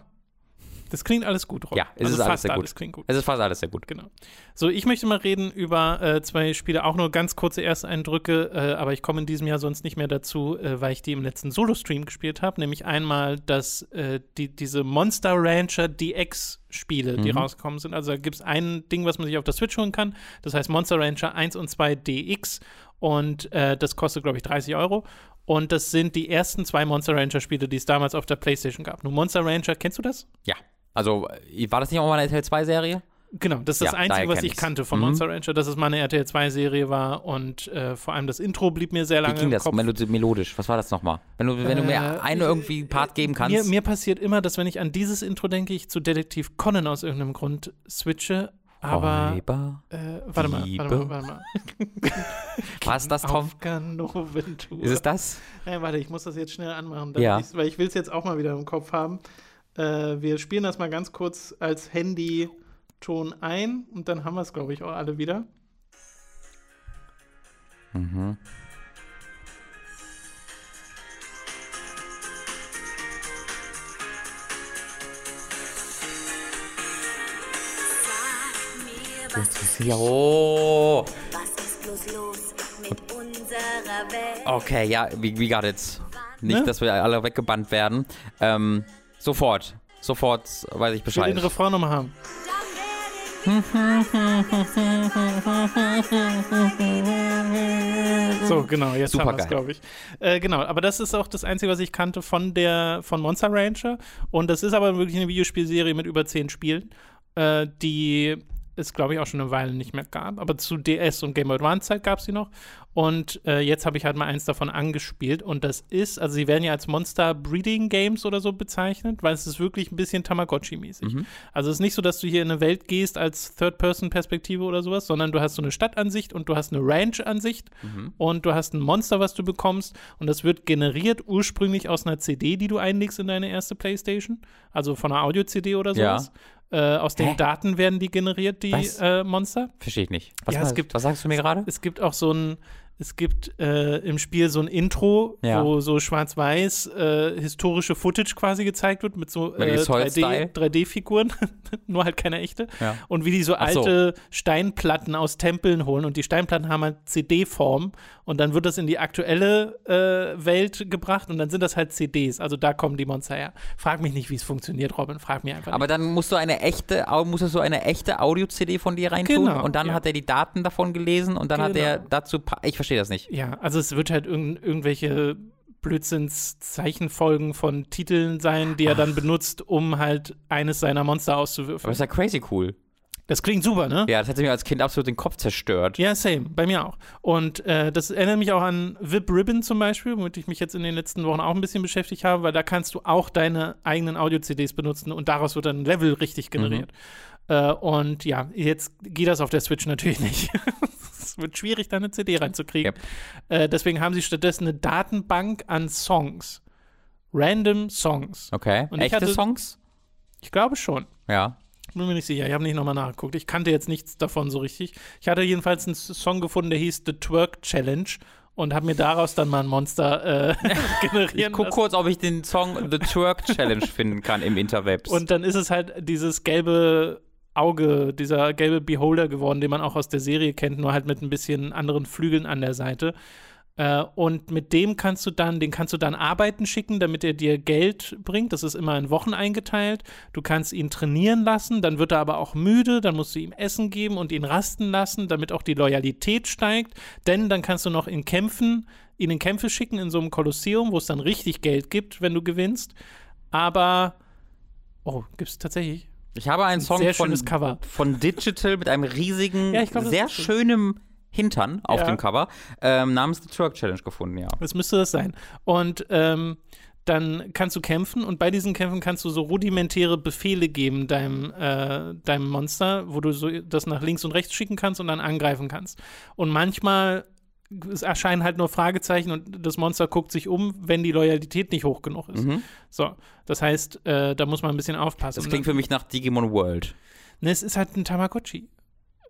Das klingt alles gut, Rob. Ja, es also ist alles fast sehr gut. alles klingt gut. Es ist fast alles sehr gut. Genau. So, ich möchte mal reden über äh, zwei Spiele, auch nur ganz kurze Ersteindrücke, äh, aber ich komme in diesem Jahr sonst nicht mehr dazu, äh, weil ich die im letzten Solo-Stream gespielt habe. Nämlich einmal das, äh, die, diese Monster Rancher DX-Spiele, die Mhm. rausgekommen sind. Also da gibt es ein Ding, was man sich auf der Switch holen kann. Das heißt Monster Rancher 1 und 2 DX und äh, das kostet, glaube ich, 30 Euro. Und das sind die ersten zwei Monster Rancher-Spiele, die es damals auf der PlayStation gab. Nur Monster Rancher, kennst du das? Ja. Also, äh, war das nicht auch mal eine RTL 2-Serie? Genau, das ist das Ja, Einzige, daher was ich ich's. kannte von Mhm. Monster Rancher, dass es mal eine RTL 2-Serie war und äh, vor allem das Intro blieb mir sehr lange Wie ging das? Melodisch. Was war das nochmal? Wenn du, wenn du Äh, mir einen irgendwie Part geben kannst. Mir, mir passiert immer, dass wenn ich an dieses Intro denke, ich zu Detektiv Conan aus irgendeinem Grund switche, aber Räuber. äh, warte mal, warte mal, warte mal. War es das, Tom? Ist es das? Nein, warte, ich muss das jetzt schnell anmachen, Ja. weil ich will es jetzt auch mal wieder im Kopf haben. Äh, wir spielen das mal ganz kurz als Handy-Ton ein und dann haben wir es, glaube ich, auch alle wieder. Mhm. Oh. Was ist bloß los mit unserer Welt? Okay, ja, we, we got it. Nicht, Ne? dass wir alle weggebannt werden. Ähm, sofort. Sofort weiß ich Ich will den Bescheid. Refrain nochmal haben. So, genau, jetzt haben wir glaube ich. Äh, genau, aber das ist auch das Einzige, was ich kannte von der von Monster Rancher. Und das ist aber wirklich eine Videospielserie mit über zehn Spielen, äh, die es, glaube ich, auch schon eine Weile nicht mehr gab. Aber zu DS und Game Boy Advance Zeit gab es sie noch. Und äh, jetzt habe ich halt mal eins davon angespielt. Und das ist, also sie werden ja als Monster Breeding Games oder so bezeichnet, weil es ist wirklich ein bisschen Tamagotchi-mäßig. Also es ist nicht so, dass du hier in eine Welt gehst als Third-Person-Perspektive oder sowas, sondern du hast so eine Stadtansicht und du hast eine Ranch-Ansicht und du hast ein Monster, was du bekommst. Und das wird generiert ursprünglich aus einer CD, die du einlegst in deine erste Playstation. Also von einer Audio-CD oder Ja. sowas. Äh, aus den Hä? Daten werden die generiert, die Was? äh, Monster. Verstehe ich nicht. Was, Ja, es war- gibt- was sagst du mir gerade? Es gibt auch so ein, es gibt äh, im Spiel so ein Intro, Ja. wo so schwarz-weiß äh, historische Footage quasi gezeigt wird mit so äh, Solid 3D, Style? 3D-Figuren, nur halt keine echte. Ja. Und wie die so Ach so. alte Steinplatten aus Tempeln holen und die Steinplatten haben halt CD-Form und dann wird das in die aktuelle äh, Welt gebracht und dann sind das halt CDs. Also da kommen die Monster her. Frag mich nicht, wie es funktioniert, Robin. Frag mich einfach. Aber dann musst du eine echte, musstest du eine echte Audio-CD von dir reintun Genau, und dann ja. hat er die Daten davon gelesen und dann hat Genau. er dazu, pa- ich verstehe das nicht. Ja, also es wird halt irgend, irgendwelche Blödsinns-Zeichenfolgen von Titeln sein, die er dann benutzt, um halt eines seiner Monster Aber auszuwürfeln. das ist ja crazy cool. Das klingt super, ne? Ja, das hätte mir als Kind absolut den Kopf zerstört. Ja, same, bei mir auch. Und äh, das erinnert mich auch an VIP Ribbon zum Beispiel, womit ich mich jetzt in den letzten Wochen auch ein bisschen beschäftigt habe, weil da kannst du auch deine eigenen Audio-CDs benutzen und daraus wird dann ein Level richtig generiert. Äh, und ja, jetzt geht das auf der Switch natürlich nicht. es wird schwierig, da eine CD reinzukriegen. Äh, deswegen haben sie stattdessen eine Datenbank an Songs. Random Songs. Okay. Und ich Echte hatte- Songs? Ich glaube schon. Ja. Bin mir nicht sicher, ich habe nicht nochmal nachgeguckt. Ich kannte jetzt nichts davon so richtig. Ich hatte jedenfalls einen Song gefunden, der hieß The Twerk Challenge und habe mir daraus dann mal ein Monster äh, generieren Guck lassen. kurz, ob ich den Song The Twerk Challenge finden kann im Interwebs. Und dann ist es halt dieses gelbe Auge, dieser gelbe Beholder geworden, den man auch aus der Serie kennt, nur halt mit ein bisschen anderen Flügeln an der Seite. Äh, und mit dem kannst du dann, den kannst du dann arbeiten schicken, damit er dir Geld bringt. Das ist immer in Wochen eingeteilt. Du kannst ihn trainieren lassen, dann wird er aber auch müde, dann musst du ihm Essen geben und ihn rasten lassen, damit auch die Loyalität steigt. Denn dann kannst du noch in Kämpfen, ihn in Kämpfe schicken in so einem Kolosseum, wo es dann richtig Geld gibt, wenn du gewinnst. Aber Oh, gibt es tatsächlich? Ich habe einen Song Sehr von, Cover. von Digital mit einem riesigen, Ja, glaub, sehr ist schön. schönem Hintern auf Ja. dem Cover ähm, namens The Turk Challenge gefunden, ja. Das müsste das sein. Und ähm, dann kannst du kämpfen und bei diesen Kämpfen kannst du so rudimentäre Befehle geben deinem, äh, deinem Monster, wo du so das nach links und rechts schicken kannst und dann angreifen kannst. Und manchmal es erscheinen halt nur Fragezeichen und das Monster guckt sich um, wenn die Loyalität nicht hoch genug ist. So, das heißt, äh, da muss man ein bisschen aufpassen. Das Und klingt für mich nach Digimon World. ne, es ist halt ein Tamagotchi.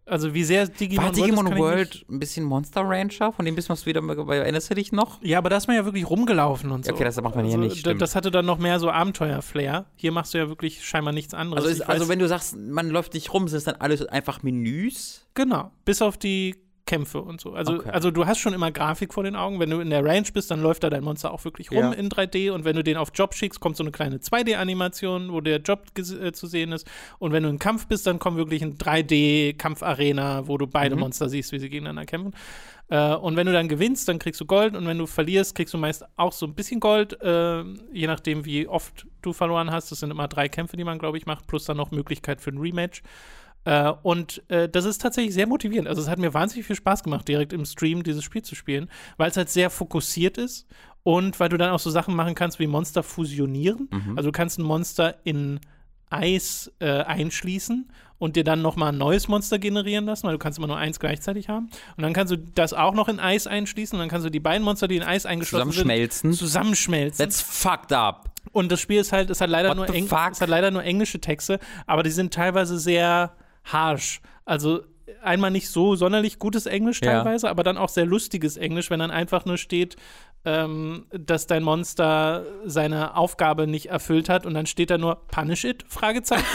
Also wie sehr Digimon War World Digimon nicht- World ein bisschen Monster Rancher? Von dem bisschen was wieder, bei- erinnerst du dich noch? Ja, aber da ist man ja wirklich rumgelaufen und so. Okay, das macht man hier nicht, stimmt. Das hatte dann noch mehr so Abenteuer-Flair. Hier machst du ja wirklich scheinbar nichts anderes. Also, ist, also wenn du sagst, man läuft nicht rum, sind es dann alles einfach Menüs? Genau, bis auf die Kämpfe und so. Also, Okay. also du hast schon immer Grafik vor den Augen. Wenn du in der Range bist, dann läuft da dein Monster auch wirklich rum Ja. in 3D. Und wenn du den auf Job schickst, kommt so eine kleine 2D-Animation, wo der Job äh, zu sehen ist. Und wenn du im Kampf bist, dann kommt wirklich ein 3D-Kampfarena, wo du Mhm. beide Monster siehst, wie sie gegeneinander kämpfen. Äh, und wenn du dann gewinnst, dann kriegst du Gold. Und wenn du verlierst, kriegst du meist auch so ein bisschen Gold, äh, je nachdem, wie oft du verloren hast. Das sind immer drei Kämpfe, die man, glaube ich, macht, plus dann noch Möglichkeit für ein Rematch. Äh, und äh, das ist tatsächlich sehr motivierend. Also es hat mir wahnsinnig viel Spaß gemacht, direkt im Stream dieses Spiel zu spielen, weil es halt sehr fokussiert ist und weil du dann auch so Sachen machen kannst wie Monster fusionieren. Also du kannst ein Monster in Eis äh, einschließen und dir dann nochmal ein neues Monster generieren lassen, weil du kannst immer nur eins gleichzeitig haben. Und dann kannst du das auch noch in Eis einschließen und dann kannst du die beiden Monster, die in Eis eingeschlossen Zusammenschmelzen? sind, zusammenschmelzen. That's fucked up. Und das Spiel ist halt, es hat leider What nur Eng es hat leider nur englische Texte, aber die sind teilweise sehr harsh. Also einmal nicht so sonderlich gutes Englisch Ja. teilweise, aber dann auch sehr lustiges Englisch, wenn dann einfach nur steht, ähm, dass dein Monster seine Aufgabe nicht erfüllt hat und dann steht da nur Punish it? Fragezeichen.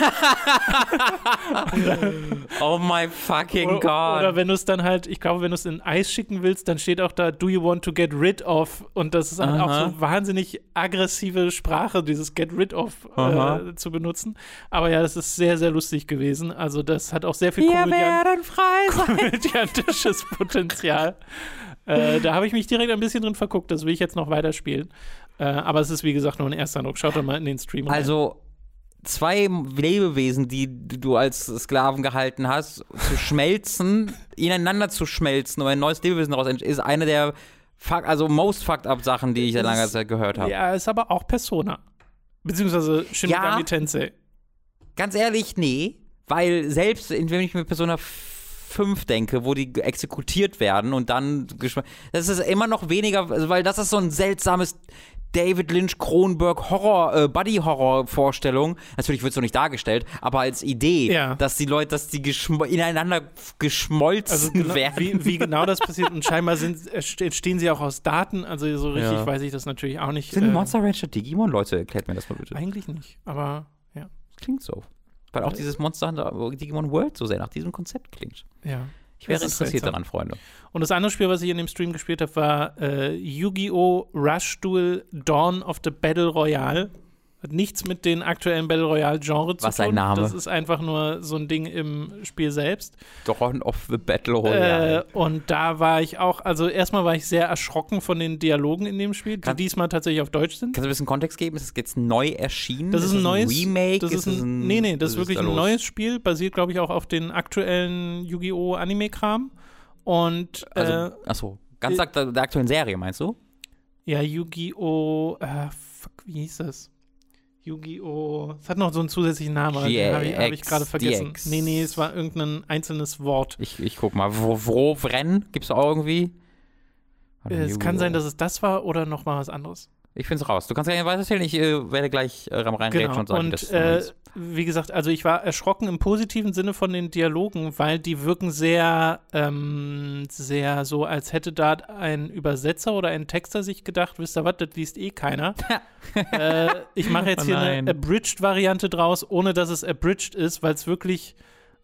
Oh my fucking Oder, god. oder wenn du es dann halt, ich glaube, wenn du es in Eis schicken willst, dann steht auch da, do you want to get rid of? Und das ist halt auch so wahnsinnig aggressive Sprache, dieses get rid of äh, zu benutzen. Aber ja, das ist sehr, sehr lustig gewesen. Also das hat auch sehr viel Wir Komödian werden frei sein. komödiantisches Potenzial. Äh, da habe ich mich direkt ein bisschen drin verguckt. Das will ich jetzt noch weiterspielen. Äh, aber es ist, wie gesagt, nur ein erster Eindruck. Schaut doch mal in den Stream rein. Also zwei Lebewesen, die du als Sklaven gehalten hast, zu schmelzen, ineinander zu schmelzen, um ein neues Lebewesen daraus entsteht, ist eine der fuck, also most fucked up Sachen, die ich seit langer Zeit gehört habe. Ja, ist aber auch Persona. Beziehungsweise Shin Ja. Megami Tensei. Ganz ehrlich, nee, weil selbst wenn ich mir Persona 5 denke, wo die exekutiert werden und dann geschm- das ist immer noch weniger, also weil das ist so ein seltsames David Lynch Kronberg Horror äh, Buddy Horror Vorstellung. Natürlich wird es so nicht dargestellt, aber als Idee, Ja. dass die Leute, dass die geschmo- ineinander geschmolzen Also genau, werden. wie, wie genau das passiert und scheinbar sind, entstehen sie auch aus Daten, also so richtig Ja. weiß ich das natürlich auch nicht. Sind äh, Monster Rancher Digimon? Leute, erklärt mir das mal bitte. Eigentlich nicht, aber ja. Das klingt so. Weil auch dieses Monster Hunter Digimon World so sehr nach diesem Konzept klingt. ja. Ich wäre interessiert daran, Freunde. Und das andere Spiel, was ich in dem Stream gespielt habe, war äh, Yu-Gi-Oh! Rush Duel Dawn of the Battle Royale. Hat nichts mit den aktuellen Battle Royale-Genre zu Was tun. ein Name. Das ist einfach nur so ein Ding im Spiel selbst. Dawn of the Battle Royale. Äh, und da war ich auch, also erstmal war ich sehr erschrocken von den Dialogen in dem Spiel, die Kann- diesmal tatsächlich auf Deutsch sind. Kannst du ein bisschen Kontext geben? Ist es jetzt neu erschienen? Das ist ein neues Remake? Das ist ein, nee, nee, das ist was wirklich da ein neues Spiel, basiert, glaube ich, auch auf den aktuellen Yu-Gi-Oh! Anime-Kram. Und Also, äh, achso, ganz äh, akt- der aktuellen Serie, meinst du? ja, Yu-Gi-Oh! Äh, fuck, wie hieß das? Yu-Gi-Oh! Es hat noch so einen zusätzlichen Namen, den habe ich, hab ich gerade vergessen. DX. Nee, nee, es war irgendein einzelnes Wort. Ich, ich guck mal. Wo, wo Rennen? Gibt's auch irgendwie? Äh, es kann sein, dass es das war oder noch mal was anderes. Ich find's raus. Du kannst gerne weiter erzählen. Ich äh, werde gleich äh, reinreden Genau. und sagen, wie Und das äh, wie gesagt, also ich war erschrocken im positiven Sinne von den Dialogen, weil die wirken sehr, ähm, sehr so, als hätte da ein Übersetzer oder ein Texter sich gedacht, wisst ihr was, das liest eh keiner. äh, ich mache jetzt Oh hier eine Abridged-Variante draus, ohne dass es abridged ist, weil es wirklich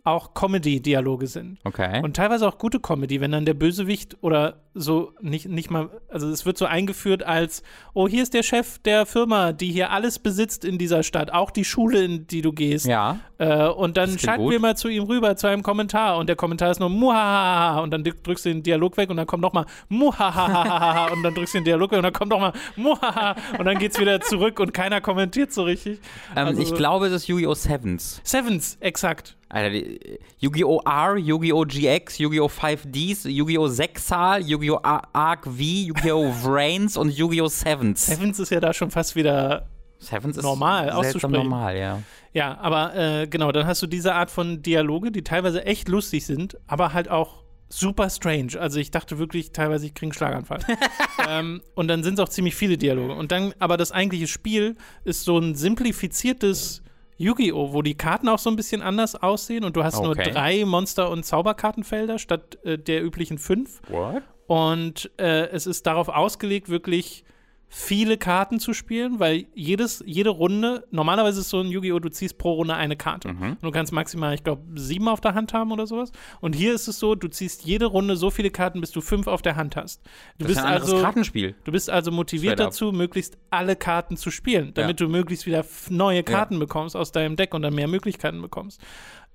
auch Comedy-Dialoge sind. Okay. Und teilweise auch gute Comedy, wenn dann der Bösewicht oder so nicht, nicht mal, also es wird so eingeführt als, oh, hier ist der Chef der Firma, die hier alles besitzt in dieser Stadt, auch die Schule, in die du gehst. ja. Äh, und dann schalten wir mal zu ihm rüber, zu einem Kommentar. Und der Kommentar ist nur Muhahaha. Und dann drückst du den Dialog weg und dann kommt nochmal Muhahaha. und dann drückst du den Dialog weg und dann kommt nochmal Muhaha. Und dann geht's wieder zurück und keiner kommentiert so richtig. Ähm, Also- ich glaube, es ist Yu-Gi-Oh! Sevens. Sevens, exakt. Alter, die- Yu-Gi-Oh! R, Yu-Gi-Oh! GX, Yu-Gi-Oh! 5Ds, Yu-Gi-Oh! Sexal, Yu-Gi-Oh! Ar- Arc V, Yu-Gi-Oh! Vrains und Yu-Gi-Oh! Sevens. Sevens ist ja da schon fast wieder Sevens ist Normal seltsam auszusprechen. normal, ja. Ja, aber äh, genau, dann hast du diese Art von Dialoge, die teilweise echt lustig sind, aber halt auch super strange. Also ich dachte wirklich teilweise, ich kriege einen Schlaganfall. ähm, und dann sind es auch ziemlich viele Dialoge. Und dann, aber das eigentliche Spiel ist so ein simplifiziertes Yu-Gi-Oh!, wo die Karten auch so ein bisschen anders aussehen und du hast nur Okay. drei Monster- und Zauberkartenfelder statt äh, der üblichen fünf. What? Und äh, es ist darauf ausgelegt, wirklich viele Karten zu spielen, weil jedes, jede Runde, normalerweise ist so ein Yu-Gi-Oh!, du ziehst pro Runde eine Karte. Und du kannst maximal, ich glaube, sieben auf der Hand haben oder sowas. Und hier ist es so, du ziehst jede Runde so viele Karten, bis du fünf auf der Hand hast. Du Das ist bist ein anderes also. Kartenspiel. Du bist also motiviert dazu, möglichst alle Karten zu spielen, damit du möglichst wieder neue Karten bekommst aus deinem Deck und dann mehr Möglichkeiten bekommst.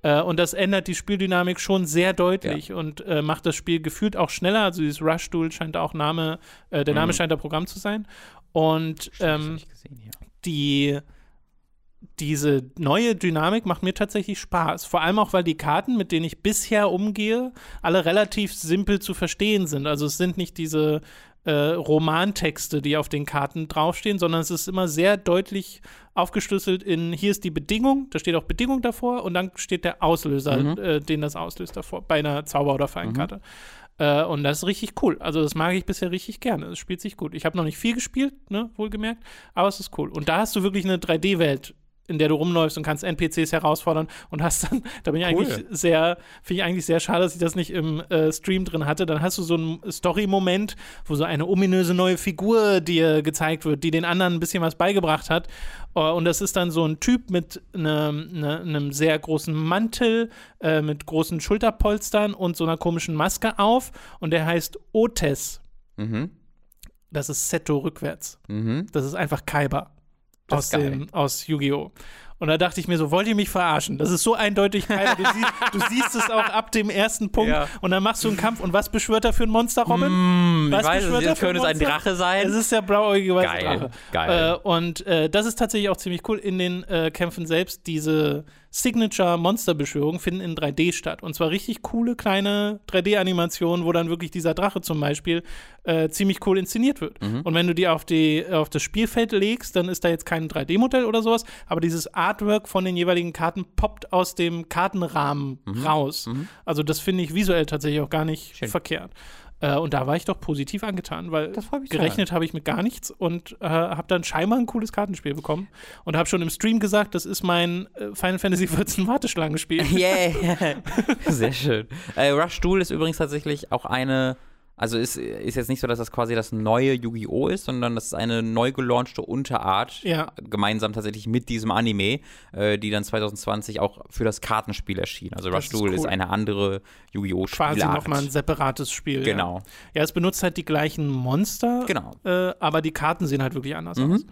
Äh, und das ändert die Spieldynamik schon sehr deutlich und äh, macht das Spiel gefühlt auch schneller. Also dieses Rush-Duel scheint auch Name, äh, der Mhm. Name scheint da Programm zu sein. Und ähm, gesehen hier. die diese neue Dynamik macht mir tatsächlich Spaß. Vor allem auch, weil die Karten, mit denen ich bisher umgehe, alle relativ simpel zu verstehen sind. Also es sind nicht diese äh, Romantexte, die auf den Karten draufstehen, sondern es ist immer sehr deutlich aufgeschlüsselt in, hier ist die Bedingung, da steht auch Bedingung davor und dann steht der Auslöser, äh, den das auslöst davor, bei einer Zauber- oder Fallenkarte. Äh, und das ist richtig cool. Also das mag ich bisher richtig gerne. Es spielt sich gut. Ich habe noch nicht viel gespielt, ne, wohlgemerkt, aber es ist cool. Und da hast du wirklich eine 3D-Welt, in der du rumläufst und kannst NPCs herausfordern und hast dann, da bin ich Cool. eigentlich sehr, finde ich eigentlich sehr schade, dass ich das nicht im äh, Stream drin hatte. Dann hast du so einen Story-Moment, wo so eine ominöse neue Figur dir gezeigt wird, die den anderen ein bisschen was beigebracht hat. Äh, und das ist dann so ein Typ mit einem, ne, einem sehr großen Mantel, äh, mit großen Schulterpolstern und so einer komischen Maske auf. Und der heißt Otes. Mhm. Das ist Seto rückwärts. Mhm. Das ist einfach Kaiba aus, geil. dem, aus Yu-Gi-Oh! Und da dachte ich mir so, wollt ihr mich verarschen? Das ist so eindeutig Kaiba. Du, siehst, du siehst es auch ab dem ersten Punkt. Ja. Und dann machst du einen Kampf. Und was beschwört er für ein Monster, Robin? Ich Was weiß, beschwört er jetzt für könnte es ein? Drache sein. Es ist der blauäugige weiße Geil, Drache. geil. Äh, und äh, das ist tatsächlich auch ziemlich cool. In den äh, Kämpfen selbst, diese Signature-Monster-Beschwörungen finden in 3D statt. Und zwar richtig coole kleine 3D-Animationen, wo dann wirklich dieser Drache zum Beispiel äh, ziemlich cool inszeniert wird. Mhm. Und wenn du die auf, die auf das Spielfeld legst, dann ist da jetzt kein 3D-Modell oder sowas, aber dieses Artwork von den jeweiligen Karten poppt aus dem Kartenrahmen Mhm. raus. Also das finde ich visuell tatsächlich auch gar nicht Schön. verkehrt. Äh, und da war ich doch positiv angetan, weil gerechnet habe ich mit gar nichts und äh, habe dann scheinbar ein cooles Kartenspiel bekommen und habe schon im Stream gesagt, das ist mein äh, Final Fantasy XIV Warteschlangenspiel. Yeah. Sehr schön. Äh, Rush Duel ist übrigens tatsächlich auch eine, also ist, ist jetzt nicht so, dass das quasi das neue Yu-Gi-Oh! ist, sondern das ist eine neu gelaunchte Unterart, Ja. gemeinsam tatsächlich mit diesem Anime, äh, die dann 2020 auch für das Kartenspiel erschien. Also Rush ist Duel ist cool. eine andere Yu-Gi-Oh! Quasi Spielart. nochmal ein separates Spiel. Genau. Ja. ja, es benutzt halt die gleichen Monster, Genau. äh, aber die Karten sehen halt wirklich anders Mhm. aus.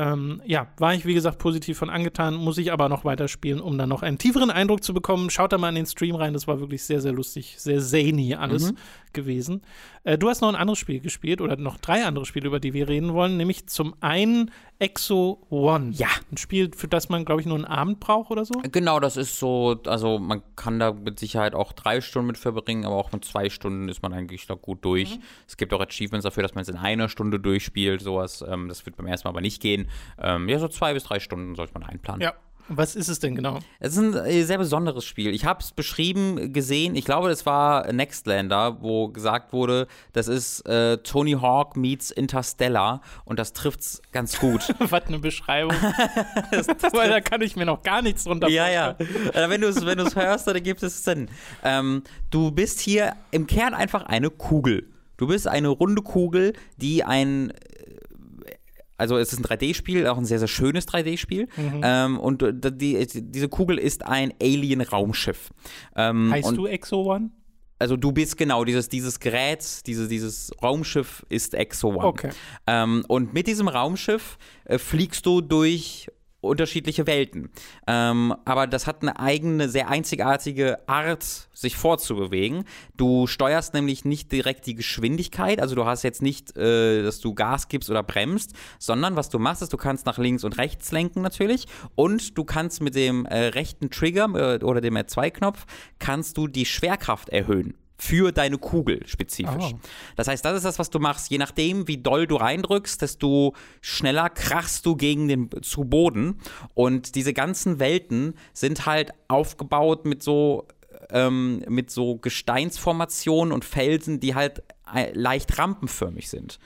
Ähm, ja, war ich wie gesagt positiv von angetan, muss ich aber noch weiterspielen, um dann noch einen tieferen Eindruck zu bekommen. Schaut da mal in den Stream rein, das war wirklich sehr, sehr lustig, sehr zany alles Mhm. Gewesen. Äh, du hast noch ein anderes Spiel gespielt oder noch drei andere Spiele, über die wir reden wollen, nämlich zum einen Exo One. Ja. Ein Spiel, für das man, glaube ich, nur einen Abend braucht oder so. Genau, das ist so, also man kann da mit Sicherheit auch drei Stunden mit verbringen, aber auch mit zwei Stunden ist man eigentlich da gut durch. Mhm. Es gibt auch Achievements dafür, dass man es in einer Stunde durchspielt, sowas. Ähm, das wird beim ersten Mal aber nicht gehen. Ähm, ja, so zwei bis drei Stunden sollte man einplanen. Ja. Was ist es denn genau? Es ist ein äh, sehr besonderes Spiel. Ich habe es beschrieben, gesehen. Ich glaube, es war Nextlander, wo gesagt wurde, das ist äh, Tony Hawk meets Interstellar und das trifft's ganz gut. Was eine Beschreibung. Weil da kann ich mir noch gar nichts drunter Ja, ja. Äh, wenn du es wenn du's hörst, dann gibt es Sinn. Ähm, du bist hier im Kern einfach eine Kugel. Du bist eine runde Kugel, die ein, also es ist ein 3D-Spiel, auch ein sehr, sehr schönes 3D-Spiel. Mhm. Ähm, und äh, die, diese Kugel ist ein Alien-Raumschiff. Ähm, Heißt du Exo One? Also du bist genau, dieses, dieses Gerät, diese, dieses Raumschiff ist Exo One. Okay. Ähm, und mit diesem Raumschiff äh, fliegst du durch unterschiedliche Welten. Ähm, aber das hat eine eigene, sehr einzigartige Art, sich fortzubewegen. Du steuerst nämlich nicht direkt die Geschwindigkeit, also du hast jetzt nicht, äh, dass du Gas gibst oder bremst, sondern was du machst, ist, du kannst nach links und rechts lenken natürlich und du kannst mit dem äh, rechten Trigger äh, oder dem R2-Knopf kannst du die Schwerkraft erhöhen für deine Kugel spezifisch. Oh. Das heißt, das ist das, was du machst. Je nachdem, wie doll du reindrückst, desto schneller krachst du gegen den zu Boden. Und diese ganzen Welten sind halt aufgebaut mit so ähm, mit so Gesteinsformationen und Felsen, die halt äh, leicht rampenförmig sind.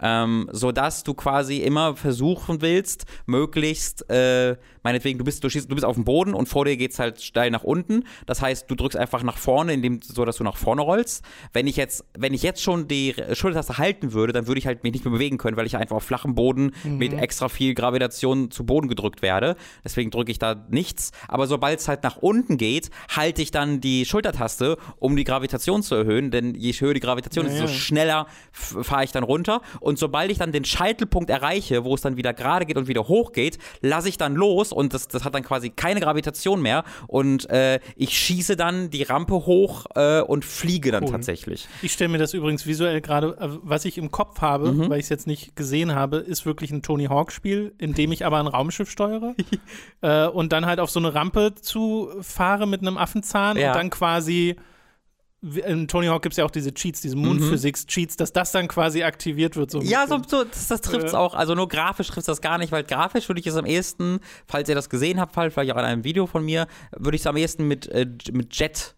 Ähm, sodass du quasi immer versuchen willst, möglichst, äh, meinetwegen, du bist, du, schießt, du bist auf dem Boden und vor dir geht es halt steil nach unten. Das heißt, du drückst einfach nach vorne, indem, so dass du nach vorne rollst. Wenn ich jetzt, wenn ich jetzt schon die Schultertaste halten würde, dann würde ich halt mich nicht mehr bewegen können, weil ich einfach auf flachem Boden mit extra viel Gravitation zu Boden gedrückt werde. Deswegen drücke ich da nichts. Aber sobald es halt nach unten geht, halte ich dann die Schultertaste, um die Gravitation zu erhöhen. Denn je höher die Gravitation ist, desto schneller fahre ich dann runter. Und sobald ich dann den Scheitelpunkt erreiche, wo es dann wieder gerade geht und wieder hoch geht, lasse ich dann los und das, das hat dann quasi keine Gravitation mehr. Und äh, ich schieße dann die Rampe hoch äh, und fliege dann Cool. tatsächlich. Ich stelle mir das übrigens visuell gerade, äh, was ich im Kopf habe, Mhm. weil ich es jetzt nicht gesehen habe, ist wirklich ein Tony Hawk-Spiel, in dem ich aber ein Raumschiff steuere äh, und dann halt auf so eine Rampe zu fahre mit einem Affenzahn Ja. und dann quasi in Tony Hawk gibt es ja auch diese Cheats, diese Moon Physics Cheats, dass das dann quasi aktiviert wird. So Mhm. Ja, so, so das, das trifft es auch. Also nur grafisch trifft das gar nicht, weil grafisch würde ich es am ehesten, falls ihr das gesehen habt, vielleicht auch in einem Video von mir, würde ich es am ehesten mit, äh, mit Jet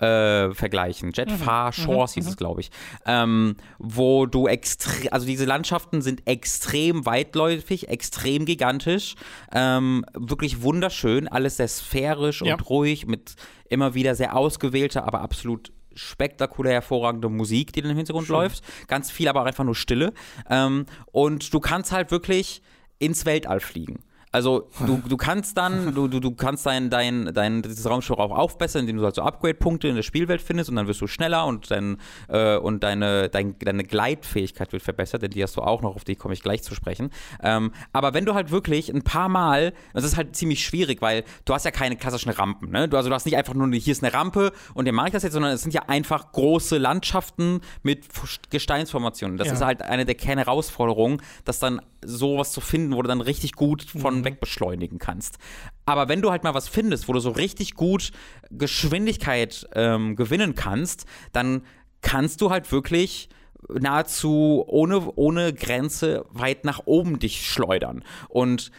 äh, vergleichen. Jet Far Shores hieß es, glaube ich. Ähm, wo du extrem, also diese Landschaften sind extrem weitläufig, extrem gigantisch, ähm, wirklich wunderschön, alles sehr sphärisch Ja. und ruhig, mit immer wieder sehr ausgewählter, aber absolut spektakulär hervorragende Musik, die dann im Hintergrund läuft. Ganz viel, aber auch einfach nur Stille. Ähm, und du kannst halt wirklich ins Weltall fliegen. Also du, du kannst dann, du, du, du kannst dein, dein, dein dieses Raumschiff auch aufbessern, indem du halt so Upgrade-Punkte in der Spielwelt findest und dann wirst du schneller und, dein, äh, und deine, dein, deine Gleitfähigkeit wird verbessert, denn die hast du auch noch, auf die komme ich gleich zu sprechen. Ähm, aber wenn du halt wirklich ein paar Mal, das ist halt ziemlich schwierig, weil du hast ja keine klassischen Rampen, ne? Du, also du hast nicht einfach nur, hier ist eine Rampe und dann mache ich das jetzt, sondern es sind ja einfach große Landschaften mit Gesteinsformationen. Das Ja. ist halt eine der Kernherausforderungen, dass dann sowas zu finden, wo du dann richtig gut von weg beschleunigen kannst. Aber wenn du halt mal was findest, wo du so richtig gut Geschwindigkeit ähm, gewinnen kannst, dann kannst du halt wirklich nahezu ohne, ohne Grenze weit nach oben dich schleudern. Und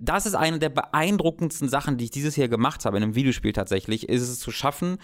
das ist eine der beeindruckendsten Sachen, die ich dieses Jahr gemacht habe in einem Videospiel tatsächlich, ist es zu schaffen,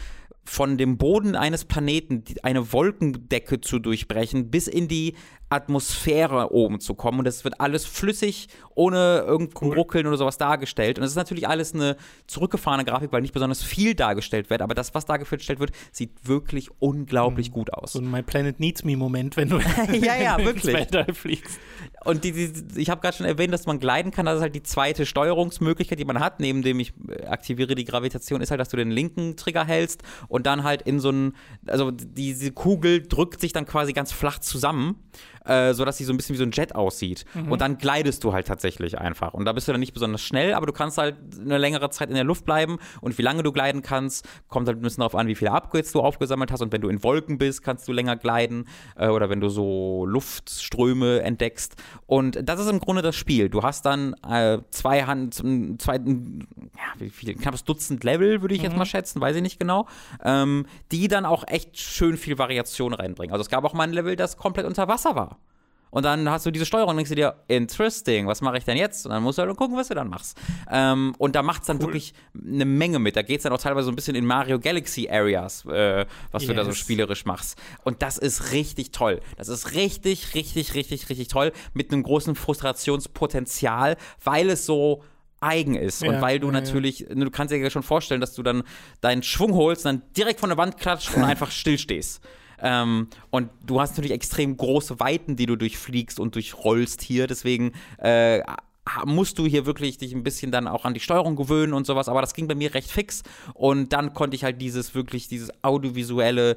von dem Boden eines Planeten eine Wolkendecke zu durchbrechen, bis in die Atmosphäre oben zu kommen. Und das wird alles flüssig, ohne irgendein Ruckeln oder sowas dargestellt. Und es ist natürlich alles eine zurückgefahrene Grafik, weil nicht besonders viel dargestellt wird. Aber das, was dargestellt wird, sieht wirklich unglaublich gut aus. So ein My Planet Needs Me Moment, wenn du Ja, ja, wirklich. Fliegst. Und die, die, ich habe gerade schon erwähnt, dass man gleiten kann. Das ist halt die zweite Steuerungsmöglichkeit, die man hat, neben dem ich äh, aktiviere die Gravitation, ist halt, dass du den linken Trigger hältst und dann halt in so einen, also diese Kugel drückt sich dann quasi ganz flach zusammen, äh, sodass sie so ein bisschen wie so ein Jet aussieht. Und dann gleitest du halt tatsächlich einfach. Und da bist du dann nicht besonders schnell, aber du kannst halt eine längere Zeit in der Luft bleiben. Und wie lange du gleiten kannst, kommt halt ein bisschen darauf an, wie viele Upgrades du aufgesammelt hast. Und wenn du in Wolken bist, kannst du länger gleiten. Äh, oder wenn du so Luftströme entdeckst. Und das ist im Grunde das Spiel. Du hast dann äh, zwei Hand, zweiten, ja, wie viel, ein knappes Dutzend Level, würde ich jetzt mal schätzen, weiß ich nicht genau, ähm, die dann auch echt schön viel Variation reinbringen. Also es gab auch mal ein Level, das komplett unter Wasser war. Und dann hast du diese Steuerung und denkst du dir, interesting, was mache ich denn jetzt? Und dann musst du halt gucken, was du dann machst. Ähm, und da macht es dann wirklich eine Menge mit. Da geht es dann auch teilweise so ein bisschen in Mario Galaxy Areas, äh, was du da so Yes. spielerisch machst. Und das ist richtig toll. Das ist richtig, richtig, richtig, richtig toll mit einem großen Frustrationspotenzial, weil es so eigen ist und Ja, weil du ja, ja. natürlich, du kannst dir ja schon vorstellen, dass du dann deinen Schwung holst, dann direkt von der Wand klatscht und einfach stillstehst. Ähm, und du hast natürlich extrem große Weiten, die du durchfliegst und durchrollst hier. Deswegen äh, musst du hier wirklich dich ein bisschen dann auch an die Steuerung gewöhnen und sowas, aber das ging bei mir recht fix. Und dann konnte ich halt dieses wirklich, dieses audiovisuelle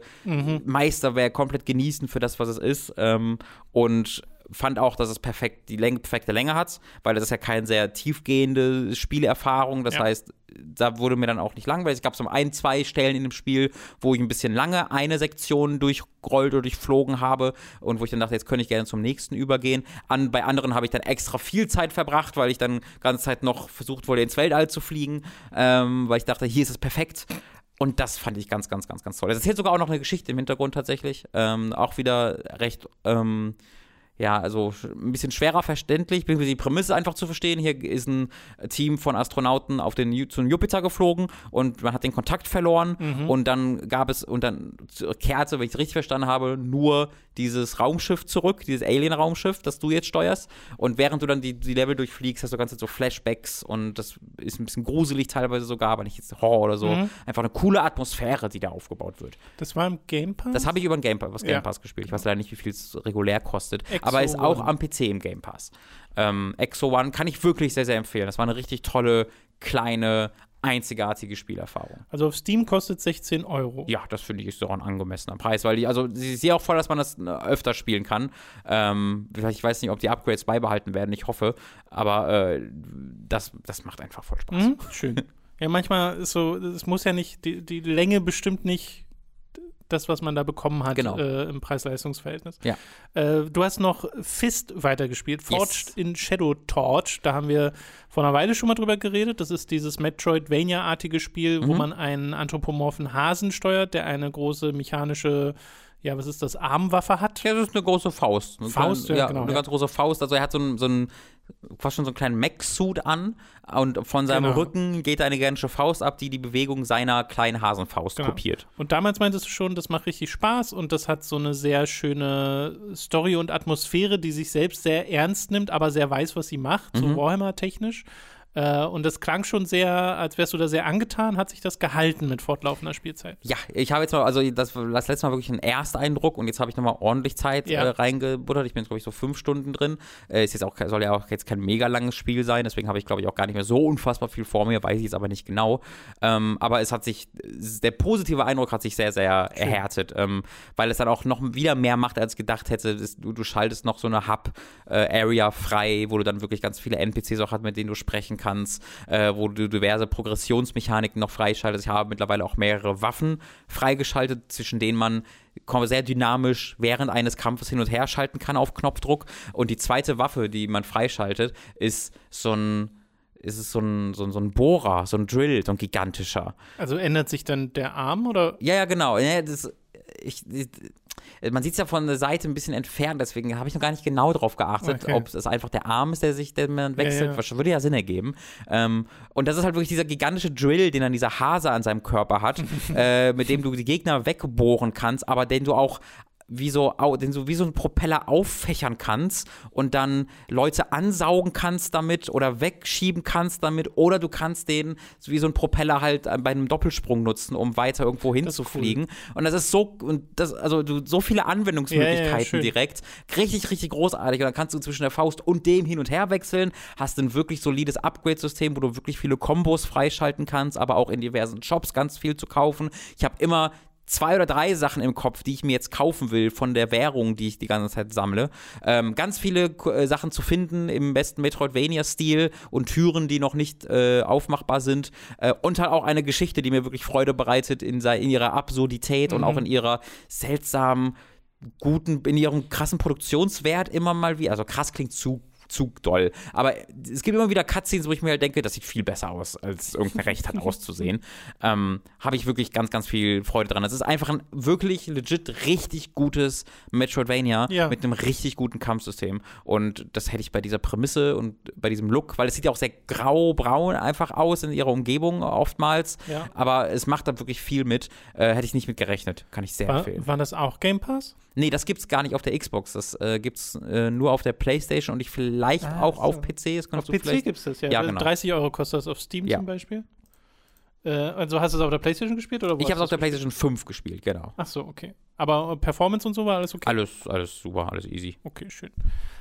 Meisterwerk komplett genießen für das, was es ist. Ähm, und fand auch, dass es perfekt die Länge, perfekte Länge hat, weil das ist ja keine sehr tiefgehende Spielerfahrung, das Ja. heißt, da wurde mir dann auch nicht langweilig. Es gab so ein, zwei Stellen in dem Spiel, wo ich ein bisschen lange eine Sektion durchgerollt oder durchflogen habe und wo ich dann dachte, jetzt könnte ich gerne zum nächsten übergehen. An, bei anderen habe ich dann extra viel Zeit verbracht, weil ich dann ganze Zeit noch versucht wurde, ins Weltall zu fliegen, ähm, weil ich dachte, hier ist es perfekt. Und das fand ich ganz, ganz, ganz, ganz toll. Es erzählt sogar auch noch eine Geschichte im Hintergrund tatsächlich. Ähm, auch wieder recht, ähm, ja, also ein bisschen schwerer verständlich, die Prämisse einfach zu verstehen. Hier ist ein Team von Astronauten auf den Ju- zu den Jupiter geflogen und man hat den Kontakt verloren und dann gab es und dann kehrte, wenn ich es richtig verstanden habe, nur dieses Raumschiff zurück, dieses Alien-Raumschiff, das du jetzt steuerst. Und während du dann die, die Level durchfliegst, hast du ganz so Flashbacks und das ist ein bisschen gruselig teilweise sogar, aber nicht jetzt Horror oder so. Einfach eine coole Atmosphäre, die da aufgebaut wird. Das war im Game Pass? Das habe ich über den Game Pass, was Game Ja. Pass gespielt. Ich weiß leider nicht, wie viel es regulär kostet. Aber ist auch am PC im Game Pass. Ähm, Exo One kann ich wirklich sehr, sehr empfehlen. Das war eine richtig tolle, kleine, einzigartige Spielerfahrung. Also auf Steam kostet 16 Euro. Ja, das finde ich ist doch ein angemessener Preis, weil die, also ich sehe auch voll, dass man das äh, öfter spielen kann. Ähm, ich weiß nicht, ob die Upgrades beibehalten werden, ich hoffe, aber äh, das, das macht einfach voll Spaß. Mhm, schön. Ja, manchmal ist so, es muss ja nicht, die, die Länge bestimmt nicht das, was man da bekommen hat Genau. äh, im Preis-Leistungs-Verhältnis. Ja. Äh, du hast noch Fist weitergespielt, Forged Yes. in Shadow Torch. Da haben wir vor einer Weile schon mal drüber geredet. Das ist dieses Metroidvania-artige Spiel, Mhm. wo man einen anthropomorphen Hasen steuert, der eine große mechanische, ja, was ist das, Armwaffe hat. Ja, das ist eine große Faust. Eine Faust, kleine, ja, ja, genau, Eine ja. ganz große Faust. Also er hat so einen, so einen fast schon so einen kleinen Mech-Suit an und von seinem Genau. Rücken geht eine gigantische Faust ab, die die Bewegung seiner kleinen Hasenfaust Genau. kopiert. Und damals meintest du schon, das macht richtig Spaß und das hat so eine sehr schöne Story und Atmosphäre, die sich selbst sehr ernst nimmt, aber sehr weiß, was sie macht, Mhm. so Warhammer-technisch. Äh, und das klang schon sehr, als wärst du da sehr angetan. Hat sich das gehalten mit fortlaufender Spielzeit? Ja, ich habe jetzt mal, also das, das letzte Mal wirklich einen Ersteindruck und jetzt habe ich nochmal ordentlich Zeit Ja. äh, reingebuttert. Ich bin jetzt, glaube ich, so fünf Stunden drin. Äh, ist jetzt auch, soll ja auch jetzt kein mega langes Spiel sein, deswegen habe ich, glaube ich, auch gar nicht mehr so unfassbar viel vor mir, weiß ich jetzt aber nicht genau. Ähm, aber es hat sich, der positive Eindruck hat sich sehr, sehr erhärtet, ähm, weil es dann auch noch wieder mehr macht, als ich gedacht hätte. Du, du schaltest noch so eine Hub-Area frei, wo du dann wirklich ganz viele NPCs auch hast, mit denen du sprechen kannst, äh, wo du diverse Progressionsmechaniken noch freischaltest. Ich habe mittlerweile auch mehrere Waffen freigeschaltet, zwischen denen man sehr dynamisch während eines Kampfes hin und her schalten kann auf Knopfdruck. Und die zweite Waffe, die man freischaltet, ist so ein ist es so ein, so, ein, so ein Bohrer, so ein Drill, so ein gigantischer. Also ändert sich dann der Arm oder? Ja, ja, genau. Ja, das, ich, man sieht es ja von der Seite ein bisschen entfernt, deswegen habe ich noch gar nicht genau drauf geachtet, Okay. ob es einfach der Arm ist, der sich, der man wechselt. ja. Was würde ja Sinn ergeben. Ähm, und das ist halt wirklich dieser gigantische Drill, den dann dieser Hase an seinem Körper hat, äh, mit dem du die Gegner wegbohren kannst, aber den du auch wie so, den so wie so ein Propeller auffächern kannst und dann Leute ansaugen kannst damit oder wegschieben kannst damit oder du kannst den wie so ein Propeller halt äh, bei einem Doppelsprung nutzen, um weiter irgendwo hinzufliegen. Und das ist so und das also du so viele Anwendungsmöglichkeiten Ja, ja, direkt, richtig richtig großartig. Und dann kannst du zwischen der Faust und dem hin und her wechseln, hast ein wirklich solides Upgrade-System, wo du wirklich viele Kombos freischalten kannst, aber auch in diversen Shops ganz viel zu kaufen. Ich habe immer zwei oder drei Sachen im Kopf, die ich mir jetzt kaufen will von der Währung, die ich die ganze Zeit sammle. Ähm, ganz viele äh, Sachen zu finden im besten Metroidvania-Stil und Türen, die noch nicht äh, aufmachbar sind. Äh, und halt auch eine Geschichte, die mir wirklich Freude bereitet in, in ihrer Absurdität und auch in ihrer seltsamen guten, in ihrem krassen Produktionswert immer mal wie, also krass klingt zu zu doll. Aber es gibt immer wieder Cutscenes, wo ich mir halt denke, das sieht viel besser aus, als irgendein Recht hat auszusehen. Ähm, Habe ich wirklich ganz, ganz viel Freude dran. Es ist einfach ein wirklich legit richtig gutes Metroidvania Ja. mit einem richtig guten Kampfsystem. Und das hätte ich bei dieser Prämisse und bei diesem Look, weil es sieht ja auch sehr grau-braun einfach aus in ihrer Umgebung oftmals. Ja. Aber es macht da wirklich viel mit. Äh, hätte ich nicht mit gerechnet. Kann ich sehr War, empfehlen. war das auch Game Pass? Nee, das gibt's gar nicht auf der Xbox. Das äh, gibt's äh, nur auf der Playstation und ich vielleicht Ah, auch so. auf PC. Das Auf PC vielleicht. gibt es das, ja. Ja, genau. 30 Euro kostet das auf Steam Ja. zum Beispiel. Äh, also hast du es auf der Playstation gespielt? Oder Ich habe es auf der PlayStation 5 gespielt, genau. Ach so, okay. Aber äh, Performance und so war alles okay? Alles, alles super, alles easy. Okay, schön.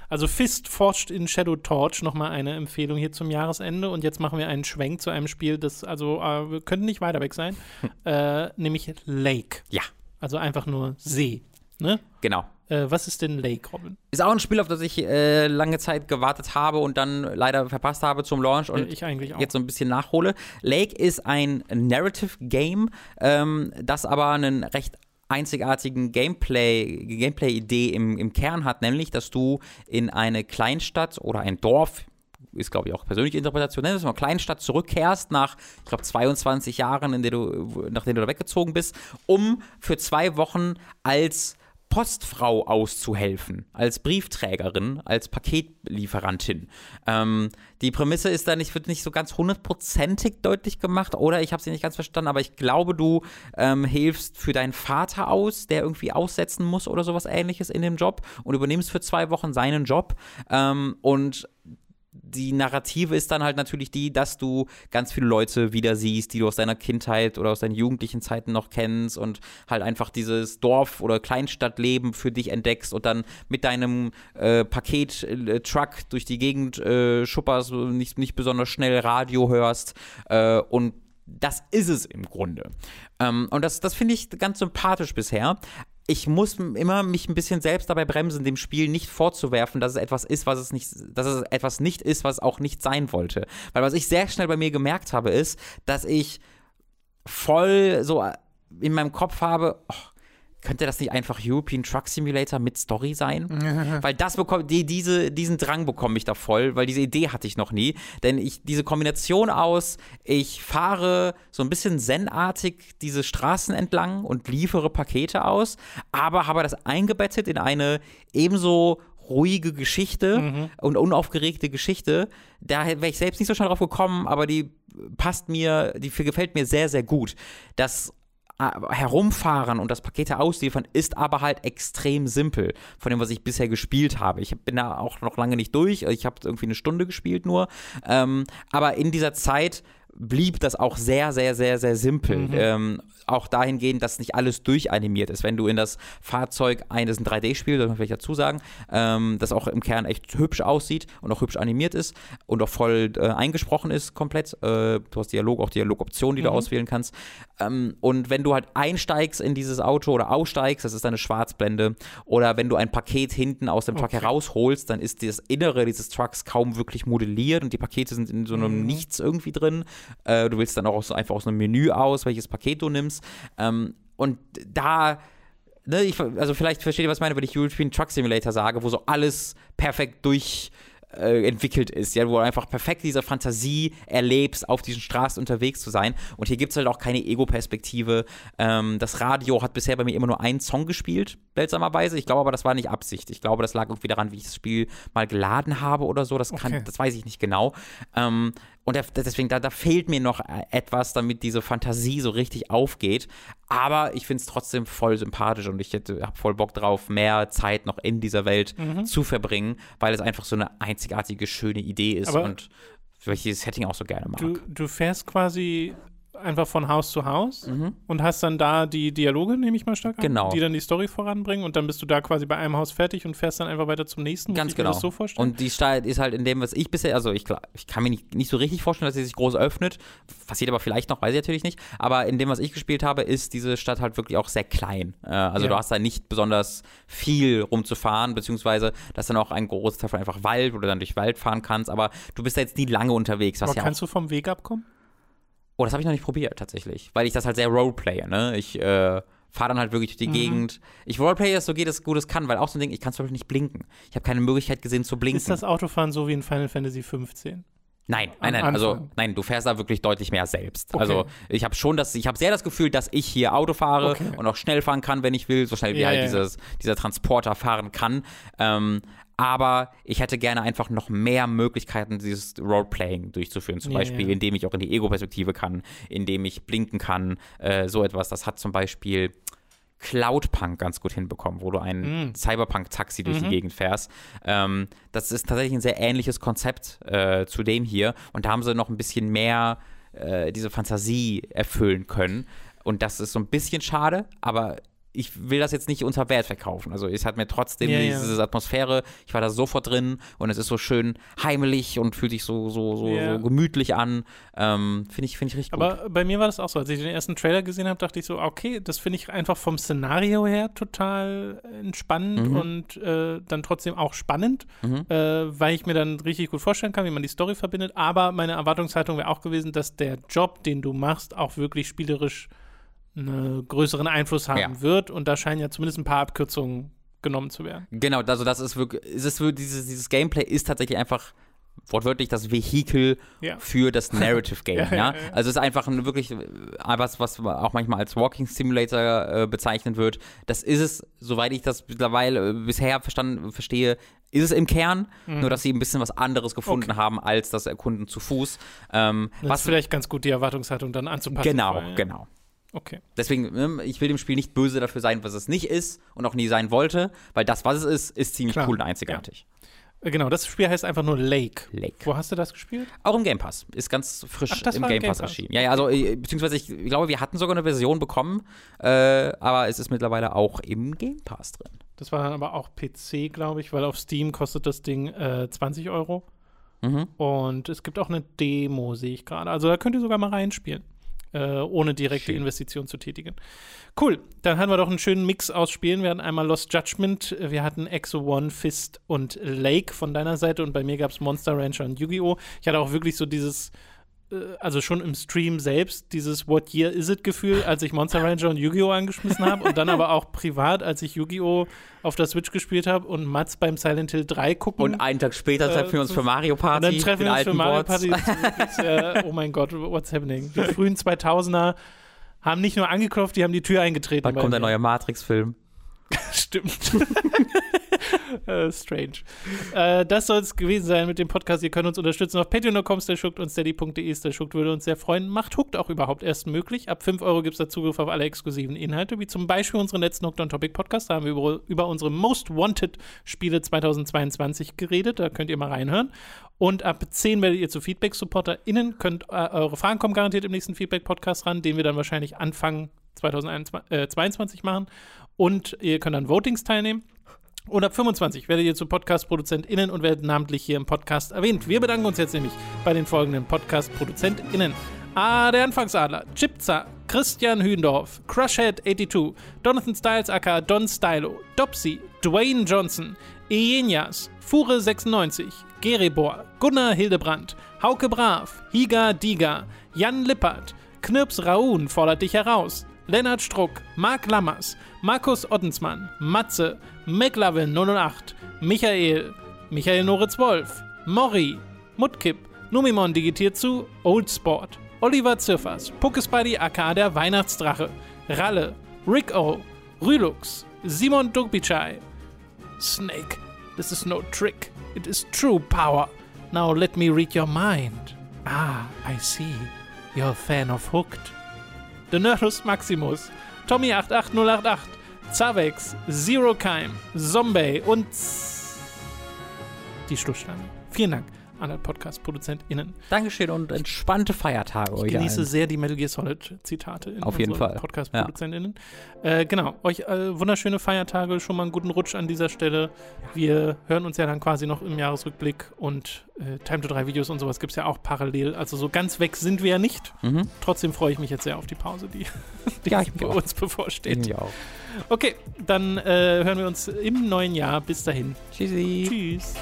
Also Fist forscht in Shadow Torch, nochmal eine Empfehlung hier zum Jahresende. Und jetzt machen wir einen Schwenk zu einem Spiel, das, also, äh, wir könnten nicht weiter weg sein, äh, nämlich Lake. Ja, Also einfach nur See. Ne? genau. Äh, was ist denn Lake, Robin? Ist auch ein Spiel, auf das ich äh, lange Zeit gewartet habe und dann leider verpasst habe zum Launch und Äh, ich eigentlich auch. jetzt so ein bisschen nachhole. Lake ist ein Narrative Game, ähm, das aber einen recht einzigartigen Gameplay, Gameplay-Idee im, im Kern hat, nämlich, dass du in eine Kleinstadt oder ein Dorf, ist glaube ich auch persönliche Interpretation, nennen wir es mal Kleinstadt zurückkehrst nach, ich glaube, 22 Jahren, in der du, nachdem du da weggezogen bist, um für zwei Wochen als Postfrau auszuhelfen, als Briefträgerin, als Paketlieferantin. Ähm, die Prämisse ist da nicht, wird nicht so ganz hundertprozentig deutlich gemacht, oder ich habe sie nicht ganz verstanden, aber ich glaube, du ähm, hilfst für deinen Vater aus, der irgendwie aussetzen muss oder sowas ähnliches in dem Job und übernimmst für zwei Wochen seinen Job. Ähm, und die Narrative ist dann halt natürlich die, dass du ganz viele Leute wieder siehst, die du aus deiner Kindheit oder aus deinen jugendlichen Zeiten noch kennst und halt einfach dieses Dorf- oder Kleinstadtleben für dich entdeckst und dann mit deinem äh, Paket-Truck durch die Gegend äh, schupperst, nicht, nicht besonders schnell Radio hörst äh, und das ist es im Grunde. Ähm, und das, das finde ich ganz sympathisch bisher ich muss immer mich ein bisschen selbst dabei bremsen, dem Spiel nicht vorzuwerfen, dass es etwas ist, was es nicht, dass es etwas nicht ist, was auch nicht sein wollte. Weil was ich sehr schnell bei mir gemerkt habe, ist, dass ich voll so in meinem Kopf habe, oh, könnte das nicht einfach European Truck Simulator mit Story sein? weil das bekommt, die, diese, diesen Drang bekomme ich da voll, weil diese Idee hatte ich noch nie. Denn ich, diese Kombination aus, ich fahre so ein bisschen zen-artig diese Straßen entlang und liefere Pakete aus, aber habe das eingebettet in eine ebenso ruhige Geschichte und unaufgeregte Geschichte. Da wäre ich selbst nicht so schnell drauf gekommen, aber die passt mir, die gefällt mir sehr, sehr gut. Das herumfahren und das Pakete ausliefern ist aber halt extrem simpel von dem, was ich bisher gespielt habe. Ich bin da auch noch lange nicht durch. Ich habe irgendwie eine Stunde gespielt nur. Ähm, aber in dieser Zeit blieb das auch sehr, sehr, sehr, sehr simpel. Ähm, auch dahingehend, dass nicht alles durchanimiert ist. Wenn du in das Fahrzeug eines ein 3D-Spiel, soll man vielleicht dazu sagen, ähm, das auch im Kern echt hübsch aussieht und auch hübsch animiert ist und auch voll äh, eingesprochen ist komplett. Äh, du hast Dialog, auch Dialogoptionen, die du auswählen kannst. Ähm, und wenn du halt einsteigst in dieses Auto oder aussteigst, das ist eine Schwarzblende, oder wenn du ein Paket hinten aus dem Truck herausholst, dann ist das Innere dieses Trucks kaum wirklich modelliert und die Pakete sind in so einem Nichts irgendwie drin. Äh, du wählst dann auch aus, einfach aus einem Menü aus, welches Paket du nimmst. Ähm, und da ne, ich, also vielleicht versteht ihr, was ich meine, wenn ich European Truck Simulator sage, wo so alles perfekt durch äh, entwickelt ist, ja, wo du einfach perfekt diese Fantasie erlebst, auf diesen Straßen unterwegs zu sein. Und hier gibt es halt auch keine Ego-Perspektive. Ähm, das Radio hat bisher bei mir immer nur einen Song gespielt, seltsamerweise. Ich glaube aber, das war nicht Absicht. Ich glaube, das lag irgendwie daran, wie ich das Spiel mal geladen habe oder so. Das, kann, Okay. das weiß ich nicht genau. Ähm, und deswegen, da, da fehlt mir noch äh, etwas, damit diese Fantasie so richtig aufgeht. Aber ich finde es trotzdem voll sympathisch und ich habe voll Bock drauf, mehr Zeit noch in dieser Welt zu verbringen, weil es einfach so eine einzigartige, schöne Idee ist Aber und dieses Setting auch so gerne mag. Du, du fährst quasi einfach von Haus zu Haus und hast dann da die Dialoge, nehme ich mal stark an, Genau. die dann die Story voranbringen und dann bist du da quasi bei einem Haus fertig und fährst dann einfach weiter zum nächsten. Ganz genau. So vorstellen? Und die Stadt ist halt in dem, was ich bisher, also ich, klar, ich kann mir nicht, nicht so richtig vorstellen, dass sie sich groß öffnet. Passiert aber vielleicht noch, weiß ich natürlich nicht. Aber in dem, was ich gespielt habe, ist diese Stadt halt wirklich auch sehr klein. Äh, also Ja. du hast da nicht besonders viel rumzufahren, beziehungsweise das ist dann auch ein großes Teil von einfach Wald, wo du dann durch Wald fahren kannst. Aber du bist da jetzt nie lange unterwegs. Was Aber ja kannst du vom Weg abkommen? Oh, das habe ich noch nicht probiert tatsächlich, weil ich das halt sehr roleplaye. Ne? Ich äh, fahre dann halt wirklich durch die Gegend. Ich roleplaye das so geht es gut es kann, weil auch so ein Ding, ich kann zum Beispiel nicht blinken. Ich habe keine Möglichkeit gesehen zu blinken. Ist das Autofahren so wie in Final Fantasy 15? Nein, nein, nein, also nein, du fährst da wirklich deutlich mehr selbst. Okay. Also ich habe schon das, ich habe sehr das Gefühl, dass ich hier Auto fahre Okay. und auch schnell fahren kann, wenn ich will, so schnell wie Ja, halt ja. Dieses, dieser Transporter fahren kann. Ähm, aber ich hätte gerne einfach noch mehr Möglichkeiten, dieses Roleplaying durchzuführen. Zum Ja, Beispiel, ja. indem ich auch in die Ego-Perspektive kann, indem ich blinken kann, äh, so etwas. Das hat zum Beispiel Cloudpunk ganz gut hinbekommen, wo du ein Mm. Cyberpunk-Taxi durch Mhm. die Gegend fährst. Ähm, das ist tatsächlich ein sehr ähnliches Konzept äh, zu dem hier. Und da haben sie noch ein bisschen mehr äh, diese Fantasie erfüllen können. Und das ist so ein bisschen schade, aber ich will das jetzt nicht unter Wert verkaufen. Also es hat mir trotzdem Ja, ja. diese Atmosphäre, ich war da sofort drin und es ist so schön heimelig und fühlt sich so, so, so, Ja. so gemütlich an. Ähm, finde ich, finde ich richtig gut. Aber bei mir war das auch so. Als ich den ersten Trailer gesehen habe, dachte ich so, okay, das finde ich einfach vom Szenario her total entspannend Mhm. und äh, dann trotzdem auch spannend, äh, weil ich mir dann richtig gut vorstellen kann, wie man die Story verbindet. Aber meine Erwartungshaltung wäre auch gewesen, dass der Job, den du machst, auch wirklich spielerisch einen größeren Einfluss haben Ja. wird. Und da scheinen ja zumindest ein paar Abkürzungen genommen zu werden. Genau, also das ist wirklich, es ist wirklich dieses, dieses Gameplay ist tatsächlich einfach wortwörtlich das Vehikel Ja. für das Narrative Game, Ja, ja. Also es ist einfach ein wirklich äh, was, was auch manchmal als Walking Simulator äh, bezeichnet wird. Das ist es, soweit ich das mittlerweile äh, bisher verstanden, verstehe, ist es im Kern, nur dass sie ein bisschen was anderes gefunden Mhm. Okay. haben als das Erkunden zu Fuß. Ähm, Das was ist vielleicht ganz gut, die Erwartungshaltung dann anzupassen. genau, ja. genau. Okay. Deswegen, ne, ich will dem Spiel nicht böse dafür sein, was es nicht ist und auch nie sein wollte, weil das, was es ist, ist ziemlich Klar, cool und einzigartig. Äh, Genau, das Spiel heißt einfach nur Lake. Lake. Wo hast du das gespielt? Auch im Game Pass. Ist ganz frisch Ach, das im Game im Game Pass Pass. erschienen. Ja, ja, also äh, beziehungsweise ich glaube, wir hatten sogar eine Version bekommen, äh, aber es ist mittlerweile auch im Game Pass drin. Das war dann aber auch PC, glaube ich, weil auf Steam kostet das Ding äh, 20 Euro. Mhm. Und es gibt auch eine Demo, sehe ich gerade. Also da könnt ihr sogar mal reinspielen, äh, ohne direkte Schön. Investition zu tätigen. Cool, dann hatten wir doch einen schönen Mix aus Spielen. Wir hatten einmal Lost Judgment, wir hatten Exo One, Fist und Lake von deiner Seite und bei mir gab es Monster Rancher und Yu-Gi-Oh! Ich hatte auch wirklich so dieses äh, also schon im Stream selbst dieses What Year Is It Gefühl, als ich Monster Rancher und Yu-Gi-Oh! angeschmissen habe und dann aber auch privat, als ich Yu-Gi-Oh! auf der Switch gespielt habe und Mats beim Silent Hill 3 gucken. Und einen Tag später Äh, treffen wir uns für Mario und Party. dann treffen wir uns für Mario Boards. Party. Ist äh, oh mein Gott, what's happening? Die frühen 2000er haben nicht nur angeklopft, die haben die Tür eingetreten. Bei kommt der neue Matrix-Film? Stimmt. äh, strange. Äh, das soll es gewesen sein mit dem Podcast. Ihr könnt uns unterstützen auf patreon.com schuckt und steady.de schuckt würde uns sehr freuen. Macht Hooked auch überhaupt erst möglich. Ab 5 Euro gibt es da Zugriff auf alle exklusiven Inhalte, wie zum Beispiel unseren letzten Hooked on Topic Podcast. Da haben wir über, über unsere Most Wanted Spiele 2022 geredet. Da könnt ihr mal reinhören. Und ab 10 werdet ihr zu Feedback-SupporterInnen. Könnt äh, eure Fragen kommen garantiert im nächsten Feedback-Podcast ran, den wir dann wahrscheinlich Anfang 2022 machen. Und ihr könnt an Votings teilnehmen. Und ab 25 werdet ihr zu Podcast-ProduzentInnen und werdet namentlich hier im Podcast erwähnt. Wir bedanken uns jetzt nämlich bei den folgenden Podcast-ProduzentInnen. A. Der Anfangsadler, Chipza, Christian Hündorf, Crushhead82, Jonathan Styles aka Don Stylo, Dopsy, Dwayne Johnson, Ienias, Fure96, Gerebor, Gunnar Hildebrand, Hauke Brav, Higa Diga, Jan Lippert, Knirps Raun fordert dich heraus, Lennart Struck, Marc Lammers, Markus Ottensmann, Matze, McLavin 008, Michael, Michael Noritz Wolf, Mori, Mutkipp, Numimon digitiert zu Old Sport, Oliver Zirfers, Puckespuddy aka der Weihnachtsdrache, Ralle, Rick O, Rülux, Simon Dugbichai, Snake, this is no trick. It is true power. Now let me read your mind. Ah, I see. You're a fan of Hooked. The Nerdus Maximus, Tommy88088, Zavex, Zero Keim, Zombie und die Schlussschlange. Vielen Dank an alle Podcast-ProduzentInnen. Dankeschön und entspannte Feiertage Ich euch genieße allen. sehr die Metal Gear Solid Zitate in Auf jeden Fall. Podcast-ProduzentInnen. Äh, genau, euch äh, wunderschöne Feiertage, schon mal einen guten Rutsch an dieser Stelle. Wir hören uns ja dann quasi noch im Jahresrückblick und äh, Time to 3 Videos und sowas gibt es ja auch parallel. Also so ganz weg sind wir ja nicht. Mhm. Trotzdem freue ich mich jetzt sehr auf die Pause, die, die Ja, ich bei auch. uns bevorsteht. Irgendwie auch. Okay, dann äh, hören wir uns im neuen Jahr. Bis dahin. Tschüssi. Tschüss.